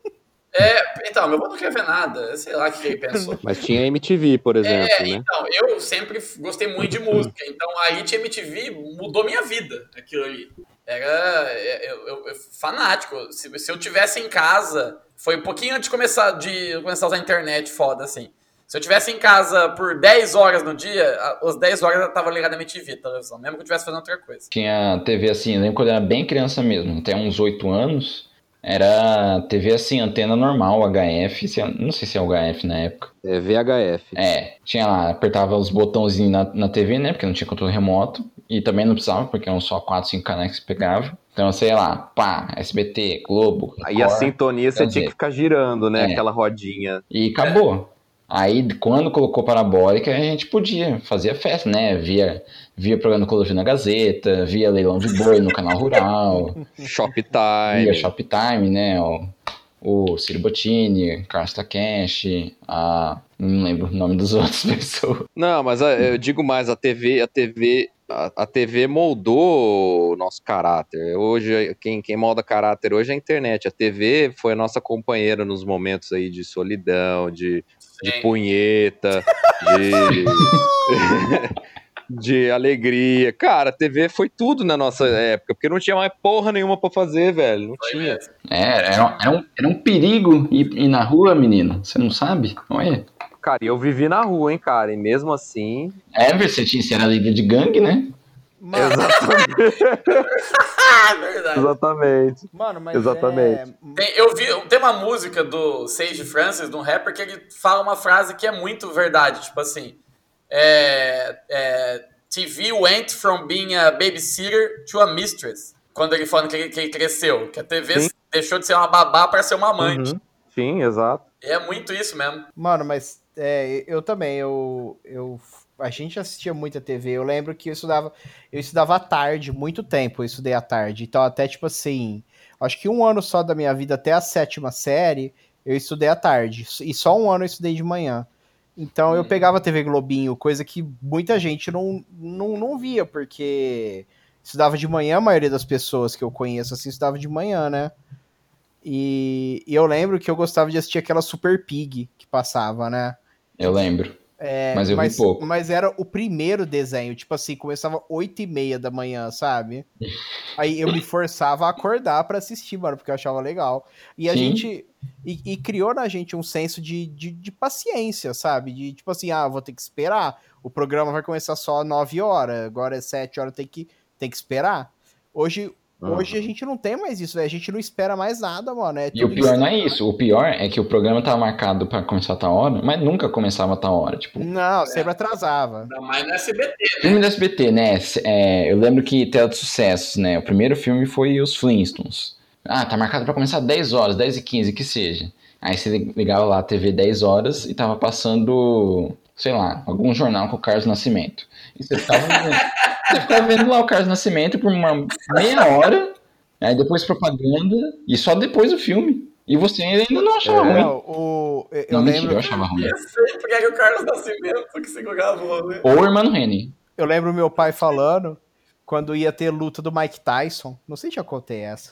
É, então, meu avô não queria ver nada, sei lá o que ele pensou. <laughs> Mas tinha MTV, por exemplo, É, né? então, eu sempre gostei muito de música, então aí tinha MTV, mudou minha vida, aquilo ali. Era é, eu, eu- eu- fanático. Se, se eu tivesse em casa, foi um pouquinho antes de começar, de começar a usar a internet foda, assim. Se eu tivesse em casa por 10 horas no dia, as 10 horas eu tava ligado na MTV, televisão, mesmo que eu estivesse fazendo outra coisa. Tinha TV assim, eu lembro quando eu era bem criança mesmo, até uns 8 anos. Era TV assim, antena normal, HF, se é- não sei se é HF na época. É VHF. É, tinha lá, apertava os botãozinhos na, na TV, né? Porque não tinha controle remoto. E também não precisava, porque eram só 4, 5 canais que você pegava. Então, sei lá, pá, SBT, Globo. Aí a Record, sintonia você tinha que ficar girando, né? é. Aquela rodinha. E acabou. Aí, quando colocou parabólica, a gente podia, fazia festa, né? Via, via programa do Ecologia na Gazeta, via leilão de boi no canal rural, <laughs> Shoptime. via Shoptime, né? O, o Ciro Bottini, Carlos Takeshi, a... não lembro o nome dos <laughs> outras pessoas. Não, mas a- eu digo mais, a TV, a TV, a, a TV moldou o nosso caráter. Hoje, quem, quem molda caráter hoje é a internet. A TV foi a nossa companheira nos momentos aí de solidão, de, de punheta, de, <laughs> de alegria. Cara, a TV foi tudo na nossa época, porque não tinha mais porra nenhuma pra fazer, velho. Não Foi tinha. É, era, era, um, era um perigo ir, ir na rua, menino. Você não sabe? Olha. Cara, e eu vivi na rua, hein, cara, e mesmo assim. É, você tinha, você era líder de gangue, né? Mano, Ah, <laughs> verdade. Exatamente. mano mas Exatamente. é- Tem, eu vi, tem uma música do Sage Francis, de um rapper, que ele fala uma frase que é muito verdade, tipo assim, é, é, TV went from being a babysitter to a mistress. Quando ele falando que ele, que ele cresceu, que a TV Sim. deixou de ser uma babá para ser uma amante. Uhum. Sim, exato. É muito isso mesmo. Mano, mas é, eu também, eu, eu. A gente assistia muita TV. Eu lembro que eu estudava. Eu estudava à tarde, muito tempo eu estudei à tarde. Então, até tipo assim. Acho que um ano só da minha vida, até a sétima série, eu estudei à tarde. E só um ano eu estudei de manhã. Então eu Hum. pegava TV Globinho, coisa que muita gente não, não, não via, porque estudava de manhã, a maioria das pessoas que eu conheço assim estudava de manhã, né? E, e eu lembro que eu gostava de assistir aquela Super Pig que passava, né? Eu lembro. É, Mas eu vi mas, pouco. mas era o primeiro desenho, tipo assim, começava 8 e meia da manhã, sabe? Aí eu me forçava a acordar pra assistir, mano, porque eu achava legal. E a Sim. gente. E, e criou na gente um senso de, de, de paciência, sabe? De tipo assim, ah, vou ter que esperar. O programa vai começar só às 9 horas, agora é 7 horas, tem que, tem que esperar. Hoje. Hoje a gente não tem mais isso, velho. A gente não espera mais nada, mano. É E o pior não é isso. O pior é que o programa tava marcado pra começar a tal hora, mas nunca começava a tal hora. Tipo, Não, sempre atrasava. Ainda mais no SBT. filme do SBT, né? É, eu lembro que Tela de Sucessos, né? O primeiro filme foi Os Flintstones. Ah, tá marcado pra começar 10 horas, 10 e 15, que seja. Aí você ligava lá a TV 10 horas e tava passando, sei lá, algum jornal com o Carlos Nascimento. E você ficava vendo, <laughs> você ficava vendo lá o Carlos Nascimento por uma meia hora, aí depois propaganda, e só depois o filme. E você ainda não achava ruim. Não, o, eu Não, mentira, lembro. eu achava ruim. Eu sempre era o Carlos Nascimento que segurava o rolê. Ou o Irmão Reni. Eu lembro meu pai falando quando ia ter luta do Mike Tyson. Não sei se já contei essa.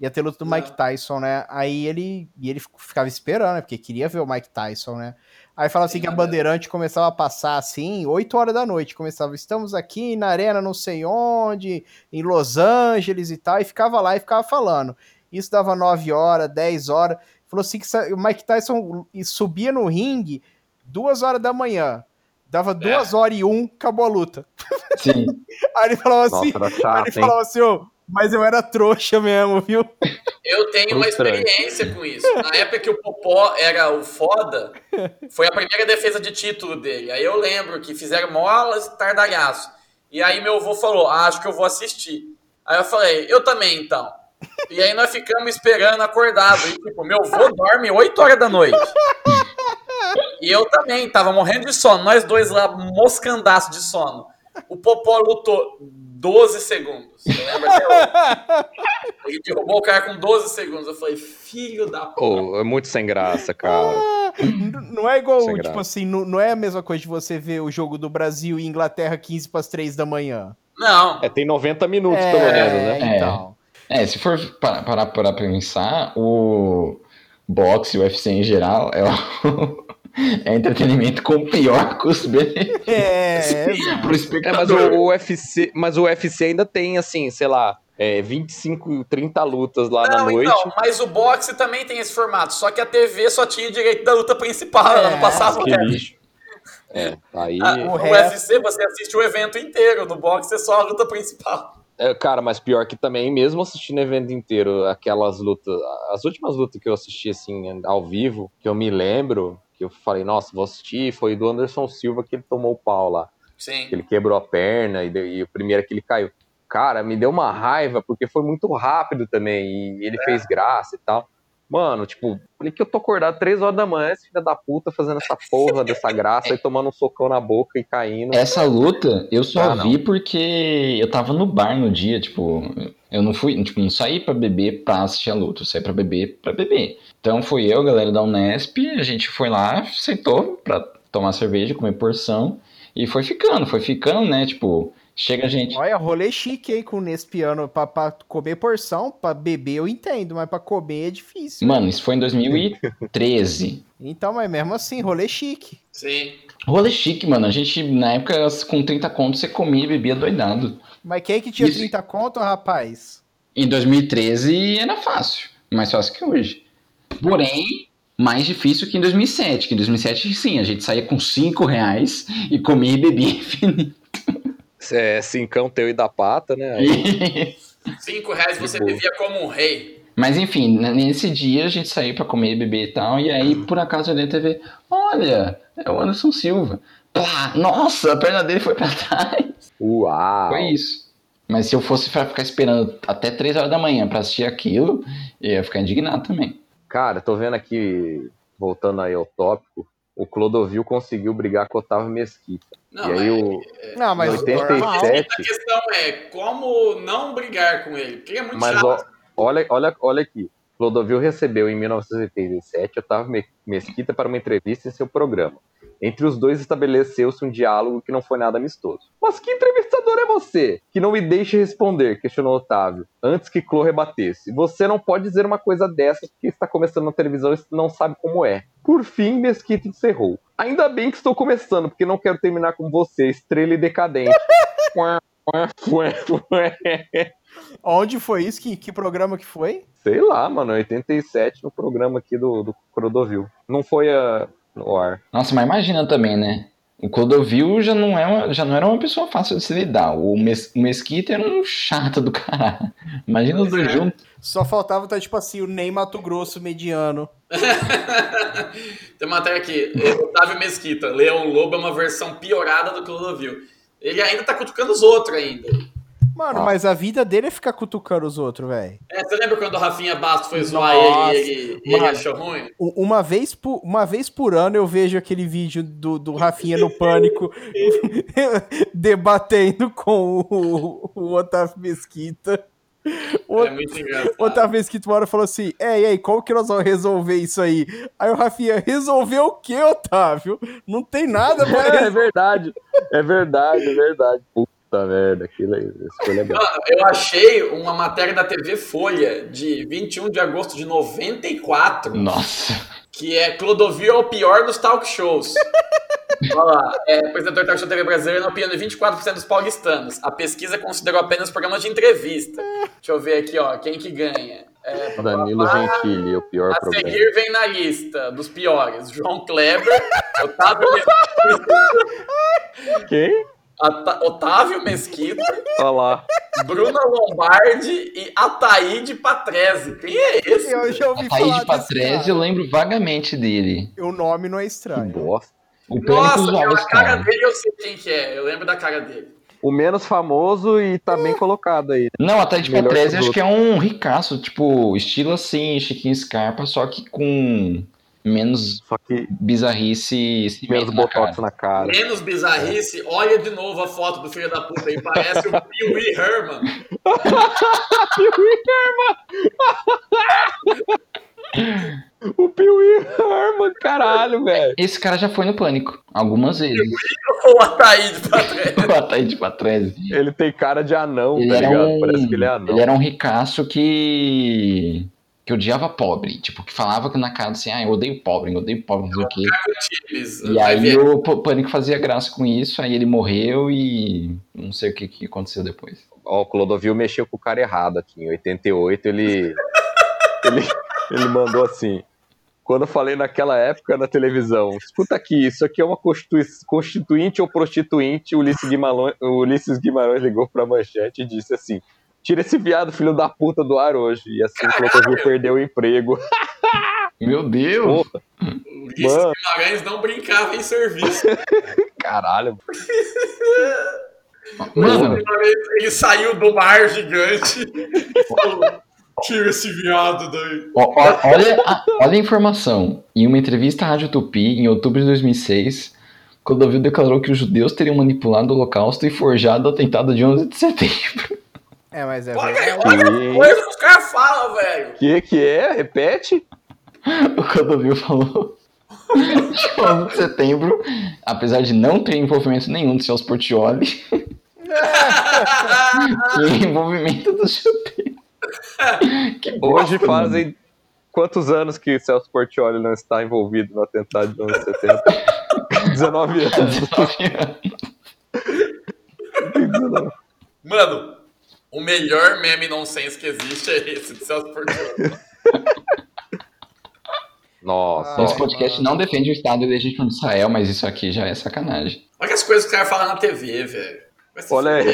Ia ter luta do Mike Tyson, né? Aí ele, e ele ficava esperando, né? Porque queria ver o Mike Tyson, né? Aí falava assim Sim, que a né? Bandeirante começava a passar assim, 8 horas da noite. Começava, estamos aqui na arena não sei onde, em Los Angeles e tal, e ficava lá e ficava falando. Isso dava 9 horas, 10 horas. Falou assim que o Mike Tyson subia no ringue duas horas da manhã. Dava duas horas e um, acabou a luta. Sim. <laughs> Aí ele falava assim, Nossa, ele chato, hein? falava assim, ô, mas eu era trouxa mesmo, viu? Eu tenho uma experiência com isso. Na época que o Popó era o foda, foi a primeira defesa de título dele. Aí eu lembro que fizeram molas e tardalhaço. E aí meu avô falou, ah, acho que eu vou assistir. Aí eu falei, eu também então. E aí nós ficamos esperando acordado. E tipo, meu avô dorme 8 horas da noite. E eu também, tava morrendo de sono. Nós dois lá, moscandaço de sono. O Popó lutou 12 segundos. Eu lembro até hoje. <laughs> Ele derrubou o cara com 12 segundos. Eu falei, filho da p. Pô, é muito sem graça, cara. N- Não é igual, Sem tipo graça. assim, não, não é a mesma coisa de você ver o jogo do Brasil e Inglaterra 15 para as 3 da manhã. Não, É, tem 90 minutos, pelo menos, né? É. então. É, se for parar para, pensar, o boxe e o UFC em geral é, o- é entretenimento com pior custo-benefício É, <laughs> pro É, mas espectador. o, o UFC, mas o UFC ainda tem, assim, sei lá, é, 25, 30 lutas lá na não, noite. então, mas o boxe também tem esse formato. Só que a TV só tinha direito da luta principal. Ela não É, passava o que resto. lixo. É, aí. Ah, O no resto- UFC você assiste o evento inteiro. No boxe é só a luta principal. É, cara, mas pior que também, mesmo assistindo o evento inteiro, aquelas lutas, as últimas lutas que eu assisti, assim, ao vivo, que eu me lembro, que eu falei, nossa, vou assistir, foi do Anderson Silva que ele tomou o pau lá. Sim. Que ele quebrou a perna e, deu- e o primeiro é que ele caiu. Cara, me deu uma raiva, porque foi muito rápido também, e ele fez graça e tal. Mano, tipo, falei que eu tô acordado três horas da manhã, esse filho da puta fazendo essa porra dessa graça e tomando um socão na boca e caindo. Essa luta eu só Ah, não. vi porque eu tava no bar no dia, tipo, eu não fui, tipo, não saí pra beber pra assistir a luta, eu saí pra beber pra beber. Então fui eu, galera da Unesp, a gente foi lá, sentou pra tomar cerveja, comer porção, e foi ficando, foi ficando, né, tipo, chega a gente... Olha, rolê chique aí com nesse piano pra, pra comer porção, pra beber eu entendo, mas pra comer é difícil. Mano, isso foi em 2013. <laughs> Então, mas mesmo assim, rolê chique. Sim. Rolê chique, mano, a gente, na época, com 30 contos, você comia e bebia doidado. Mas quem é que tinha Isso. 30 conto, rapaz? Em 2013 era fácil, mais fácil que hoje. Porém, mais difícil que em 2007. Que em 2007, sim, a gente saía com 5 reais e comia e bebia <laughs> infinito. É, cincão teu e da pata, né? Aí, <laughs> Cinco reais você boa. vivia como um rei. Mas enfim, nesse dia a gente saiu pra comer e beber e tal. E aí, por acaso, eu olhei na TV: Olha, é o Anderson Silva. Plá, nossa, a perna dele foi pra trás. uau! Foi isso. Mas se eu fosse ficar esperando até 3 horas da manhã pra assistir aquilo, eu ia ficar indignado também. Cara, tô vendo aqui, voltando aí ao tópico, o Clodovil conseguiu brigar com o Otávio Mesquita. Não, e aí mas o, Não, mas Em 87, normal. a questão é como não brigar com ele. Porque ele é muito Mas chato. ó, olha, olha, olha aqui. Clodovil recebeu em 1987 Otávio Me- Mesquita para uma entrevista em seu programa. Entre os dois estabeleceu-se um diálogo que não foi nada amistoso. Mas que entrevistador é você? Que não me deixe responder, questionou Otávio, antes que Clô rebatesse. Você não pode dizer uma coisa dessa porque está começando na televisão e não sabe como é. Por fim, Mesquita encerrou. Ainda bem que estou começando, porque não quero terminar com você, estrela e decadente. <laughs> Quá, quá, quá. Onde foi isso? Que, que programa que foi? Sei lá, mano, 87 no programa aqui do, do Crodovil. Não foi a, no ar. Nossa, mas imagina também, né? O Clodovil já não, é uma- já não era uma pessoa fácil de se lidar. O, Mes, o Mesquita era um chato do caralho. <laughs> Imagina os dois é. juntos. Só faltava tá tipo assim, o Ney Mato Grosso mediano. <laughs> Tem uma matéria aqui, Otávio Mesquita, Leão Lobo é uma versão piorada do Clodovil. Ele ainda tá cutucando os outros ainda. Mano, Ah. mas a vida dele é ficar cutucando os outros, velho. É, você lembra quando o Rafinha Bastos foi zoar Nossa, ele e ele, ele achou ruim? Uma vez, por, uma vez por ano eu vejo aquele vídeo do, do Rafinha no Pânico <laughs> <laughs> debatendo com o, o Otávio Mesquita. O, É muito engraçado. o Otávio Mesquita uma hora falou assim: É, e aí, como que nós vamos resolver isso aí? Aí o Rafinha, resolver o quê, Otávio? Não tem nada <laughs> pra É, verdade. É verdade, é verdade. Puta merda, aquilo aí. Isso foi legal. Mano, eu achei uma matéria da TV Folha de 21 de agosto de 94, Nossa. que é Clodovil é o pior dos talk shows. <laughs> Olha lá, é, apresentador show TV brasileiro na opinião de 24% dos paulistanos. A pesquisa considerou apenas programas de entrevista. Deixa eu ver aqui, ó, quem que ganha. É, Danilo. Gentili, o pior A programa. seguir vem na lista dos piores: João Kleber, Otávio, Quem? Ata- Otávio Mesquita, Olha lá. Bruna Lombardi e Ataíde Patrese. Quem é esse? Eu já ouvi A falar Patrese, eu lembro vagamente dele. O nome não é Que estranho. bosta. O Nossa, pela cara cara. dele eu sei quem que é. Eu lembro da cara dele. O menos famoso e tá bem colocado aí. Não, a Thaís Melhor Patrese que acho que é um ricaço, tipo, estilo assim, Chiquinho Scarpa, só que com menos Só que bizarrice e menos cimento na cara. botox na cara. Menos bizarrice, olha de novo a foto do filho da puta aí. Parece o Pee Wee Herman. <laughs> <laughs> O Piuí Herman, caralho, velho. Esse cara já foi no Pânico, algumas vezes. Ou Ataíde Patrese. a Thaís Patrese. Ele tem cara de anão, Ele tá era, ligado? um, Parece que ele é anão. ele era um ricaço que que odiava pobre, tipo, que falava que na cara assim, ah, eu odeio pobre, eu odeio pobre, não sei o quê. E aí ver. o Pânico fazia graça com isso, aí ele morreu e não sei o que, que aconteceu depois. Ó, o Clodovil mexeu com o cara errado aqui. Em 88, ele. <laughs> ele, ele mandou assim. Quando eu falei naquela época na televisão, escuta aqui, isso aqui é uma constitui- constituinte ou prostituinte, o Ulisses Guimarães, Ulisses Guimarães ligou pra manchete e disse assim: tira esse viado, filho da puta, do ar hoje. E assim o Clodovil perdeu o emprego. <laughs> Meu Deus! Porra, Ulisses Mano. Guimarães não brincava em serviço. <laughs> caralho. Mano, Guimarães, ele saiu do mar gigante e <laughs> falou: tira esse viado daí. ó- ó- olha, a, olha a informação. Em uma entrevista à Rádio Tupi, em outubro de 2006, Clodovil declarou que os judeus teriam manipulado o holocausto e forjado o atentado de 11 de setembro. É, mas é Olha, verdade. olha Que- a coisa que os caras falam, velho. Que que é? Repete? <laughs> O Clodovil falou que 11 de setembro, apesar de não ter envolvimento nenhum do Celso Portioli, <laughs> <laughs> envolvimento dos judeus. Que Hoje bosta, fazem quantos anos que Celso Portioli não está envolvido no atentado de 11 de setembro? 19 mano. anos. 19 <laughs> anos. Mano, o melhor meme nonsense que existe é esse de Celso Portiolli. <laughs> Nossa, Esse podcast não defende o Estado legítimo de Israel, mas isso aqui já é sacanagem. Olha as coisas que os caras falam na TV, velho. Olha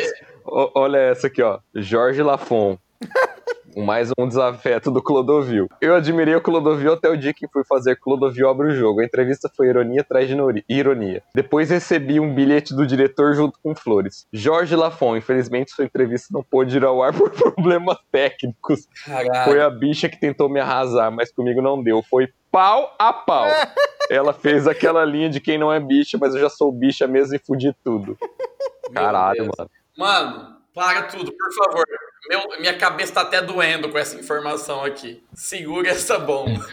Olha essa aqui, ó. Jorge Lafon. Mais um desafeto do Clodovil. Eu admirei o Clodovil até o dia que fui fazer Clodovil abre o jogo. A entrevista foi ironia atrás de ironia. Depois recebi um bilhete do diretor junto com flores. Jorge Lafon, infelizmente sua entrevista não pôde ir ao ar <laughs> por problemas técnicos. Foi a bicha que tentou me arrasar, mas comigo não deu. Foi pau a pau. <laughs> Ela fez aquela linha de quem não é bicha, mas eu já sou bicha mesmo e fudi tudo. Meu Caralho, Deus. mano. Mano, para tudo, por favor. Meu- minha cabeça tá até doendo com essa informação aqui. Segura essa bomba.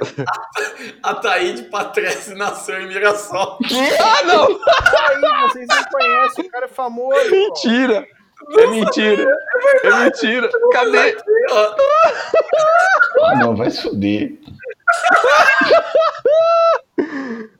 <laughs> a, a Taíde Patrese nasceu em Mirassol. Ah, não! Aí, vocês não conhecem, o cara é famoso. pô. Mentira! É mentira! É mentira! Cadê? <laughs> Não, vai se fuder. <laughs>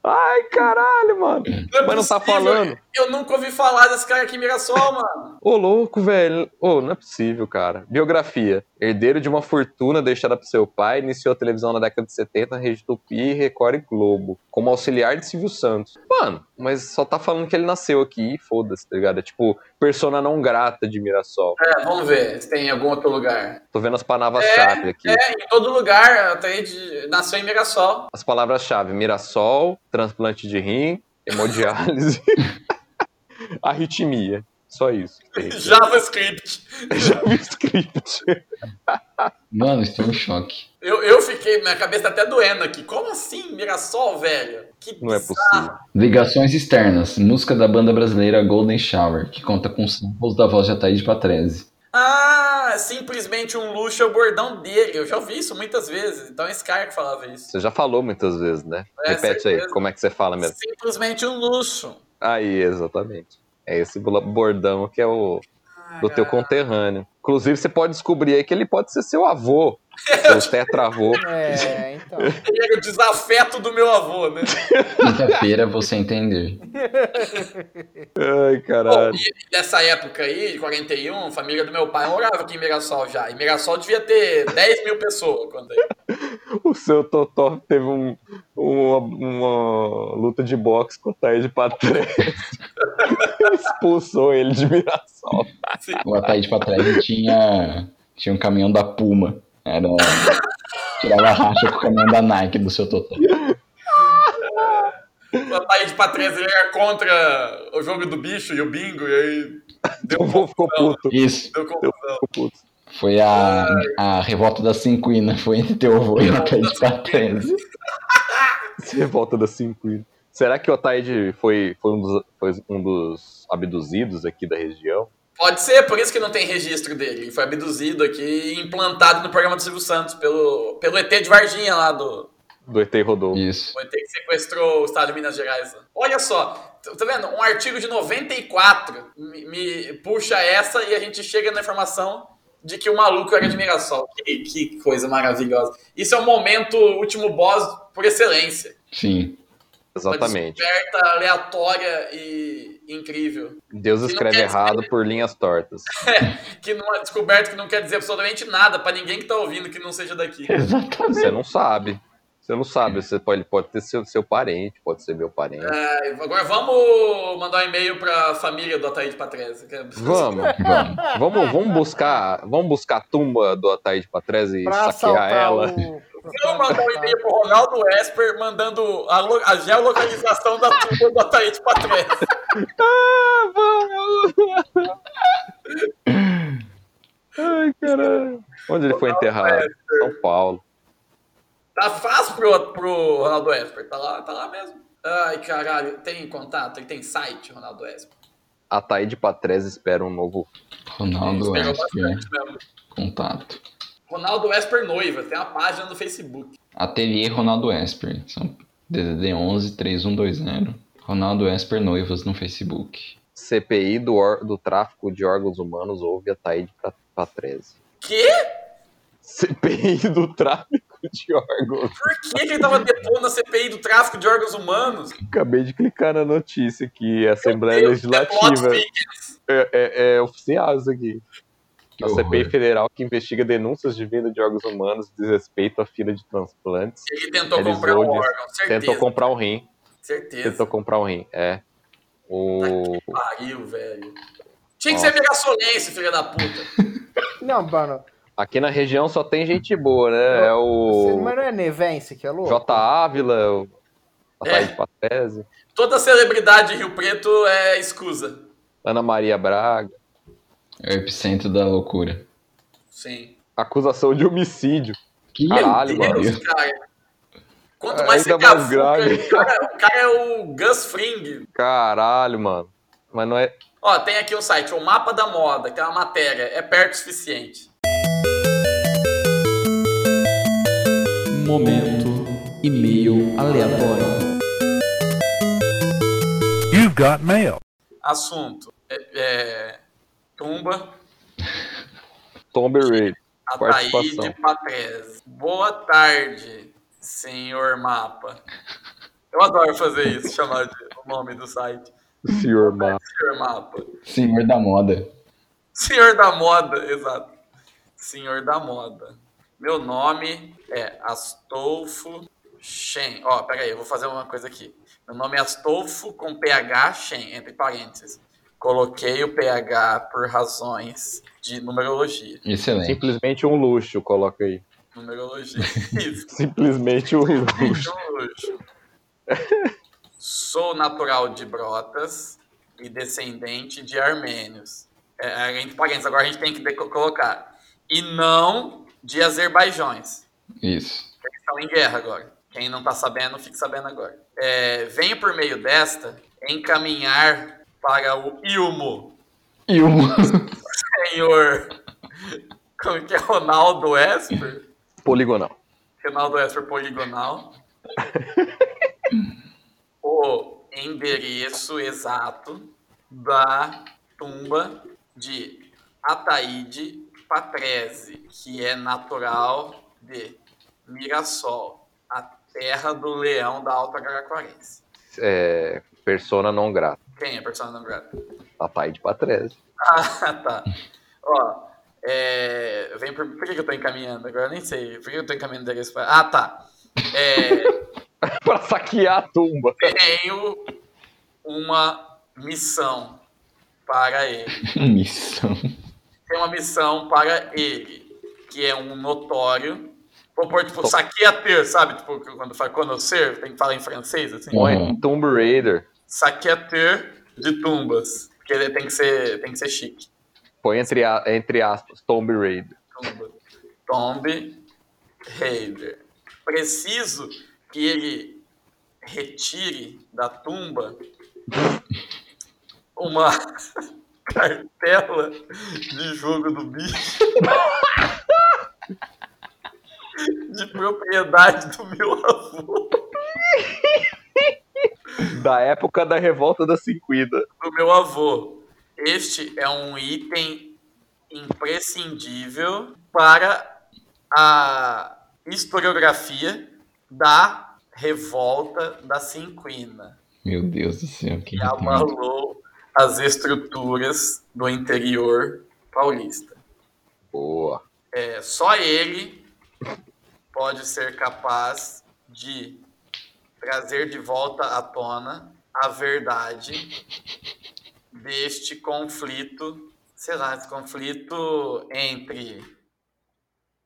Ai, caralho, mano. não é Mas não tá falando. Eu nunca ouvi falar desse cara aqui em Mirassol, mano. Ô, louco, velho. Ô, não é possível, cara. Biografia. Herdeiro de uma fortuna deixada pro seu pai, iniciou a televisão na década de 70, Rede Tupi, Record e Globo, como auxiliar de Silvio Santos. Mano, mas só tá falando que ele nasceu aqui foda-se, tá ligado? É tipo, persona não grata de Mirassol. É, vamos ver se tem em algum outro lugar. Tô vendo as palavras-chave aqui. É, em todo lugar, a Taíde nasceu em Mirassol. As palavras-chave: Mirassol, transplante de rim, hemodiálise, <laughs> <laughs> arritmia. Só isso. <laughs> JavaScript. <laughs> JavaScript. Mano, estou em choque. Eu, eu fiquei, minha cabeça tá até doendo aqui. Como assim, Mirassol, velho? Que Não é possível. Ligações externas. Música da banda brasileira Golden Shower, que conta com samples da voz de Ataíde Patrese. Ah, simplesmente um luxo é o bordão dele. Eu já ouvi isso muitas vezes. Então é esse cara que falava isso. Você já falou muitas vezes, né? É, Repete aí, certeza. como é que você fala mesmo? Simplesmente um luxo. Aí, exatamente. É esse bordão que é o do teu conterrâneo. Inclusive, você pode descobrir aí que ele pode ser seu avô, <laughs> seu tetravô. É, então. Ele era o desafeto do meu avô, né? Quinta-feira você entender. Ai, Bom, caralho. e nessa época aí, de 41, a família do meu pai morava aqui em Mirassol já. E Mirassol devia ter 10 mil pessoas quando aí. O seu Totó teve um, uma, uma luta de boxe com o Taíde Patrese. <laughs> Expulsou ele de Mirassol. O Ataíde pra trás tinha, tinha um caminhão da Puma. Era. Tirava racha com o caminhão da Nike do seu Totó. O Ataíde de Patrese ele era contra o jogo do bicho e o bingo, e aí deu O vô ficou puto. Isso. Deu confusão. Ficou puto. Foi a, a revolta da cinquina. Foi entre teu avô e o Ataíde pra trás. Revolta das cinco. ilhas. Será que o Otaide foi, foi, um dos, foi um dos abduzidos aqui da região? Pode ser, por isso que não tem registro dele. Ele foi abduzido aqui e implantado no programa do Silvio Santos pelo, pelo ET de Varginha lá do. Do ET Rodolfo. Isso. O ET que sequestrou o estado de Minas Gerais. Olha só, tá tá vendo? Um artigo de 94 me, me puxa essa e a gente chega na informação de que o maluco era de Mirassol. Que, que coisa maravilhosa. Isso é um momento último boss por excelência. Sim. Uma Exatamente. descoberta aleatória e incrível. Deus escreve errado dizer- por linhas tortas. <laughs> Que não é descoberta que não quer dizer absolutamente nada pra ninguém que tá ouvindo que não seja daqui. <laughs> Exatamente. Você não sabe. Você não sabe. Você pode, ele pode ter seu, seu parente, pode ser meu parente. É, agora vamos mandar um e-mail pra família do Ataíde Patrese. é- Vamos, Vamos. vamos, vamos buscar, vamos buscar a tumba do Ataíde Patrese e Pra saquear ela. o. Vamos mandar um e-mail pro Ronaldo Esper mandando a, lo- a geolocalização da tumba do Ataíde Patrese. Ah, vamos! Ai, caralho. Onde ele foi enterrado? São Paulo. Tá fácil pro, pro Ronaldo Esper, tá lá, tá lá mesmo. Ai, caralho, tem contato? Ele tem site, Ronaldo Esper. Ataíde Patrese espera um novo. Ronaldo Esper. Contato. Ronaldo Esper Noiva, tem uma página no Facebook. Ateliê Ronaldo Esper. São DDD 11 3120. Ronaldo Esper Noivas no Facebook. CPI do, or- do tráfico de órgãos humanos houve Ataíde Pa- Patrese. Que? CPI do tráfico de órgãos. Por que, ele tava depondo a CPI do tráfico de órgãos humanos? Acabei de clicar na notícia aqui. Assembleia Meu Deus, é Legislativa. É, é- é oficial isso aqui. Que A horror. CPI Federal que investiga denúncias de venda de órgãos humanos de desrespeito à fila de transplantes. Ele tentou Eles comprar um hoje órgão, certeza. Tentou comprar um rim. Certeza. Tentou comprar um rim. É. O... Pariu, velho. Tinha que ser mirassonense, filha da puta. <laughs> Não, mano. Aqui na região só tem gente boa, né? É o mas não é Nevense que é louco? J. Ávila, o É. Ataíde Patrese, Toda celebridade de Rio Preto é escusa. Ana Maria Braga. É o epicentro da loucura. Sim. Acusação de homicídio. Que Caralho, Meu mano. Deus, cara. Quanto É, mais ainda você mais grave. O cara, o cara é o Gus Fring. Caralho, mano. Mas não é. Ó, tem aqui um site, o Mapa da Moda, que tem uma matéria. É perto o suficiente. Momento e-mail aleatório. You've got mail. Assunto. É, é, tumba, Tomb Raider. Ataíde Participação. Patrese. Boa tarde, senhor Mapa. Eu adoro fazer isso, chamar de, o nome do site. Senhor Mapa. Senhor Mapa. senhor da moda. Senhor da moda, exato. Senhor da moda. Meu nome é Astolfo Shen. Ó, pera aí, eu vou fazer uma coisa aqui. Meu nome é Astolfo com PH Shen, entre parênteses. Coloquei o PH por razões de numerologia. Excelente. Simplesmente um luxo, coloca aí. Numerologia. Isso. <laughs> Simplesmente um luxo. Então, luxo. Sou natural de Brotas e descendente de armênios. É, é, entre parênteses, agora a gente tem que de- colocar. E não de azerbaijões. Isso. Eles estão em guerra agora. Quem não tá sabendo, fique sabendo agora. É, venho por meio desta encaminhar para o Ilmo, E o. senhor. Como que é? Ronaldo Esper? Poligonal. Ronaldo Esper Poligonal. <laughs> o endereço exato da tumba de Ataíde Patrese, que é natural de Mirassol, a terra do leão da Alta Caraquarense. É, persona não grata. Quem é a persona não grata? Papai de Patrese. Ah, <laughs> tá. Ó, é, vem por, por que, que eu tô encaminhando? Agora eu nem sei. Por que eu tô encaminhando pra... Ah, tá. É, <laughs> pra saquear a tumba. tenho uma missão para ele. <laughs> Missão. Tem uma missão para ele, que é um notório. Vou pôr, tipo, saqueateur, sabe? Tipo, quando fala conhecer, tem que falar em francês, assim. Uhum. Tomb Raider. Saqueateur de tumbas. Porque ele tem que ser, tem que ser chique. Põe entre, a- entre aspas, Tomb Raider. Tomb Raider. Preciso que ele retire da tumba uma <laughs> cartela de jogo do bicho de propriedade do meu avô. <laughs> Da época da revolta da Cinquida. do meu avô. Este é um item imprescindível para a historiografia da revolta da Cinquina, Meu Deus do céu. Que que abalou as estruturas do interior paulista. Boa. É, só ele pode ser capaz de trazer de volta à tona a verdade deste conflito, sei lá, esse conflito entre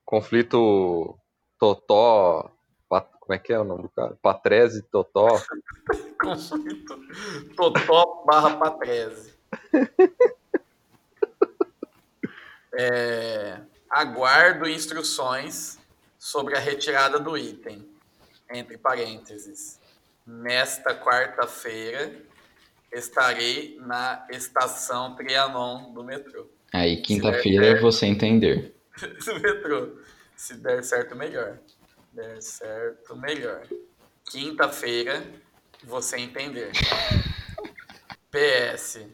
Conflito Totó. Pat- Como é que é o nome do cara? Patrese Totó. <laughs> conflito Totó barra Patrese. É, aguardo instruções sobre a retirada do item. Entre parênteses. Nesta quarta-feira estarei na estação Trianon do metrô. Aí, quinta-feira, é você entender. <laughs> do metrô. Se der certo, melhor. Der certo, melhor. Quinta-feira, você entender. <laughs> PS.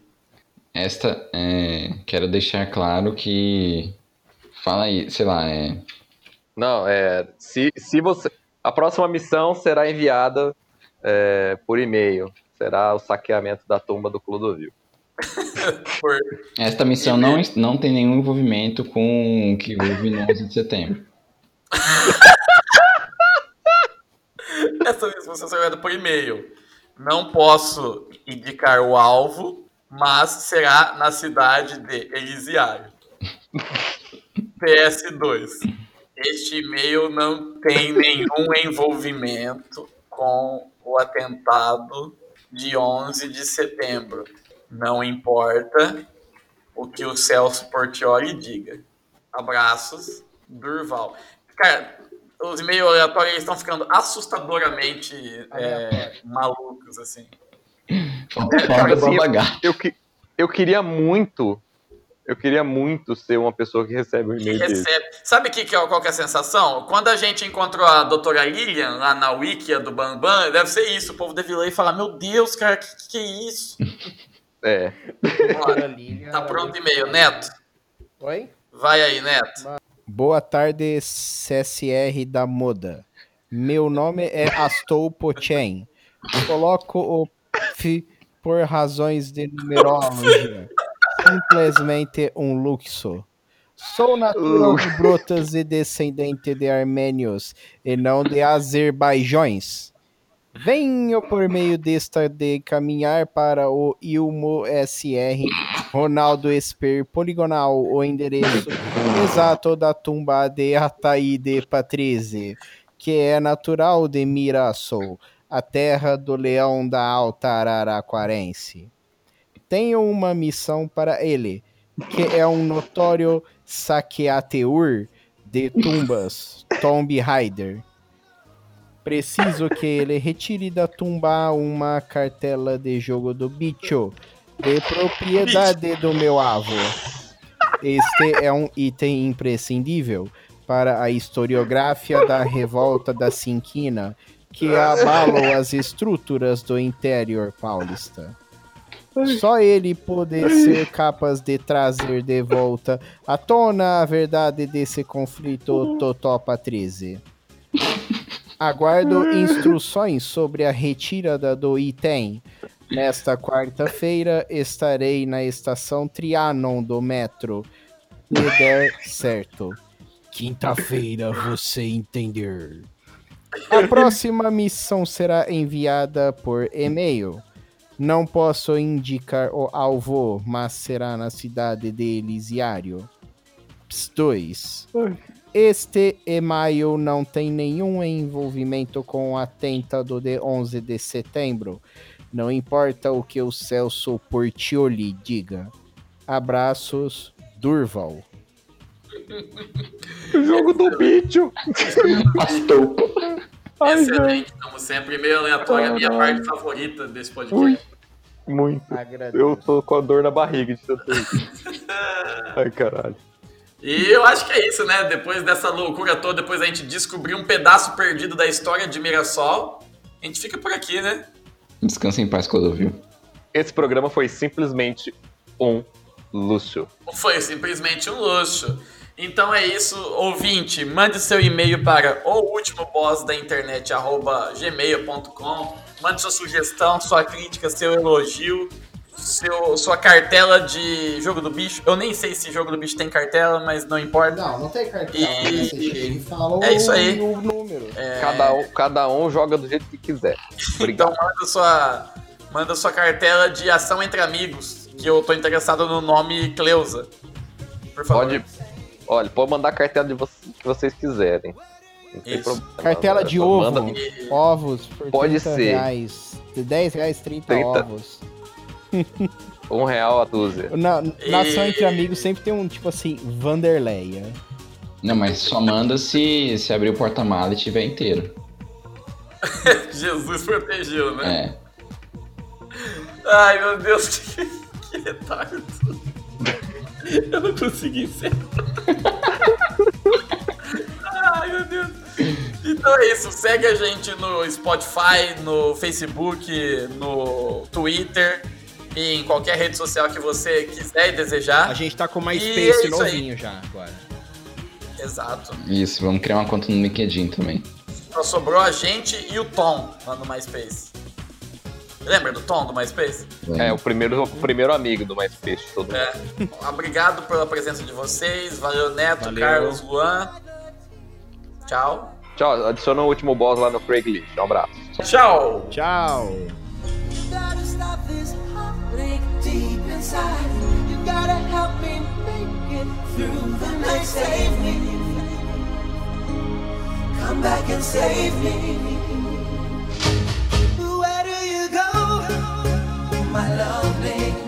Esta, é, quero deixar claro que. Fala aí, sei lá, é. Não, é. Se, se você. A próxima missão será enviada é, por e-mail. Será o saqueamento da tumba do Clodovil. <laughs> Por... Esta missão não, não tem nenhum envolvimento com o que houve no 11 de setembro. <laughs> Essa missão será enviada por e-mail. Não posso indicar o alvo, mas será na cidade de Elisiário. <laughs> PS2. Este e-mail não tem nenhum envolvimento com o atentado de 11 de setembro. Não importa o que o Celso Portioli diga. Abraços, Durval. Cara, os e-mails aleatórios estão ficando assustadoramente é, malucos, assim. É, cara, assim. Eu, que, eu queria muito. Eu queria muito ser uma pessoa que recebe um que e-mail desse. recebe. Sabe que, que é, qual que é a sensação? Quando a gente encontrou a doutora Lilian lá na Wikia do Bambam, deve ser isso. O povo deve ler e falar: Meu Deus, cara, que, que é isso? <laughs> É. Bora. Tá pronto o e-mail, Neto? Oi? Vai aí, Neto. Boa tarde, CSR da Moda. Meu nome é Astou Pochen. Coloco o F por razões de numerologia. Simplesmente um luxo. Sou natural de Brotas e descendente de armênios e não de azerbaijões. Venho por meio desta de caminhar para o Ilmo SR Ronaldo Esper Poligonal, o endereço exato da tumba de Ataíde Patrize, que é natural de Mirassol, a terra do leão da Alta Araraquarense. Tenho uma missão para ele, que é um notório saqueateur de tumbas, <laughs> Tomb Raider. Preciso que ele retire da tumba uma cartela de jogo do bicho, de propriedade do meu avô. Este é um item imprescindível para a historiografia da revolta da Cinquina, que abalou as estruturas do interior paulista. Só ele poder ser capaz de trazer de volta à tona a verdade desse conflito Totopa 13. Aguardo instruções sobre a retirada do item. Nesta quarta-feira estarei na estação Trianon do metro. Se der certo. Quinta-feira você entender. A próxima missão será enviada por e-mail. Não posso indicar o alvo, mas será na cidade de Elisiário. 2. Este e-mail não tem nenhum envolvimento com o atentado de 11 de setembro. Não importa o que o Celso Portioli diga. Abraços, Durval. <laughs> Jogo do bicho. Pastou. Ai. Excelente, como sempre. Meio aleatório, a minha parte favorita desse podcast. Muito. Agradeço. Eu tô com a dor na barriga de tanto. <laughs> Ai, caralho. E eu acho que é isso, né? Depois dessa loucura toda, depois a gente descobrir um pedaço perdido da história de Mirassol, a gente fica por aqui, né? Descansa em paz, Clodovil. Esse programa foi simplesmente um luxo. Foi simplesmente um luxo. Então é isso, ouvinte, mande seu e-mail para o último boss da internet, arroba gmail.com. Mande sua sugestão, sua crítica, seu elogio, seu, sua cartela de jogo do bicho. Eu nem sei se jogo do bicho tem cartela, mas não importa. Não, não tem cartão. E- né? Você chega e <laughs> fala É isso aí. o número. Cada, um, cada um joga do jeito que quiser. Obrigado. <laughs> Então manda sua, manda sua cartela de ação entre amigos, que eu tô interessado no nome Cleusa. Por favor. Pode. Olha, pode mandar a cartela de vocês, que vocês quiserem. Não tem Isso. problema. Cartela de Só ovo. manda- Ovos por Pode 30 ser. reais. De 10 reais, 30, 30. ovos. Um real a dúzia. Na, na ação E- entre amigos sempre tem um, tipo assim, Vanderleia. Não, mas só manda se, se abrir o porta-mala e tiver inteiro. <laughs> Jesus protegeu, né? É. Ai, meu Deus, <laughs> que, que retardo. <laughs> Eu não consegui ser. Ai, meu Deus. Então é isso, segue a gente no Spotify, no Facebook, no Twitter e em qualquer rede social que você quiser e desejar. A gente tá com mais E Space é isso aí. novinho já agora. Exato. Isso, vamos criar uma conta no LinkedIn também. Só sobrou a gente e o Tom lá no MySpace. Lembra do Tom do MySpace? É, é, o primeiro, o primeiro amigo do MySpace. Todo é. Obrigado pela presença de vocês. Valeu, Neto, Valeu. Carlos, Luan. Tchau. Tchau. Adiciona o último boss lá no Craigslist. Um abraço. Tchau. Tchau. Come back and save me. Where do you go? my lovely.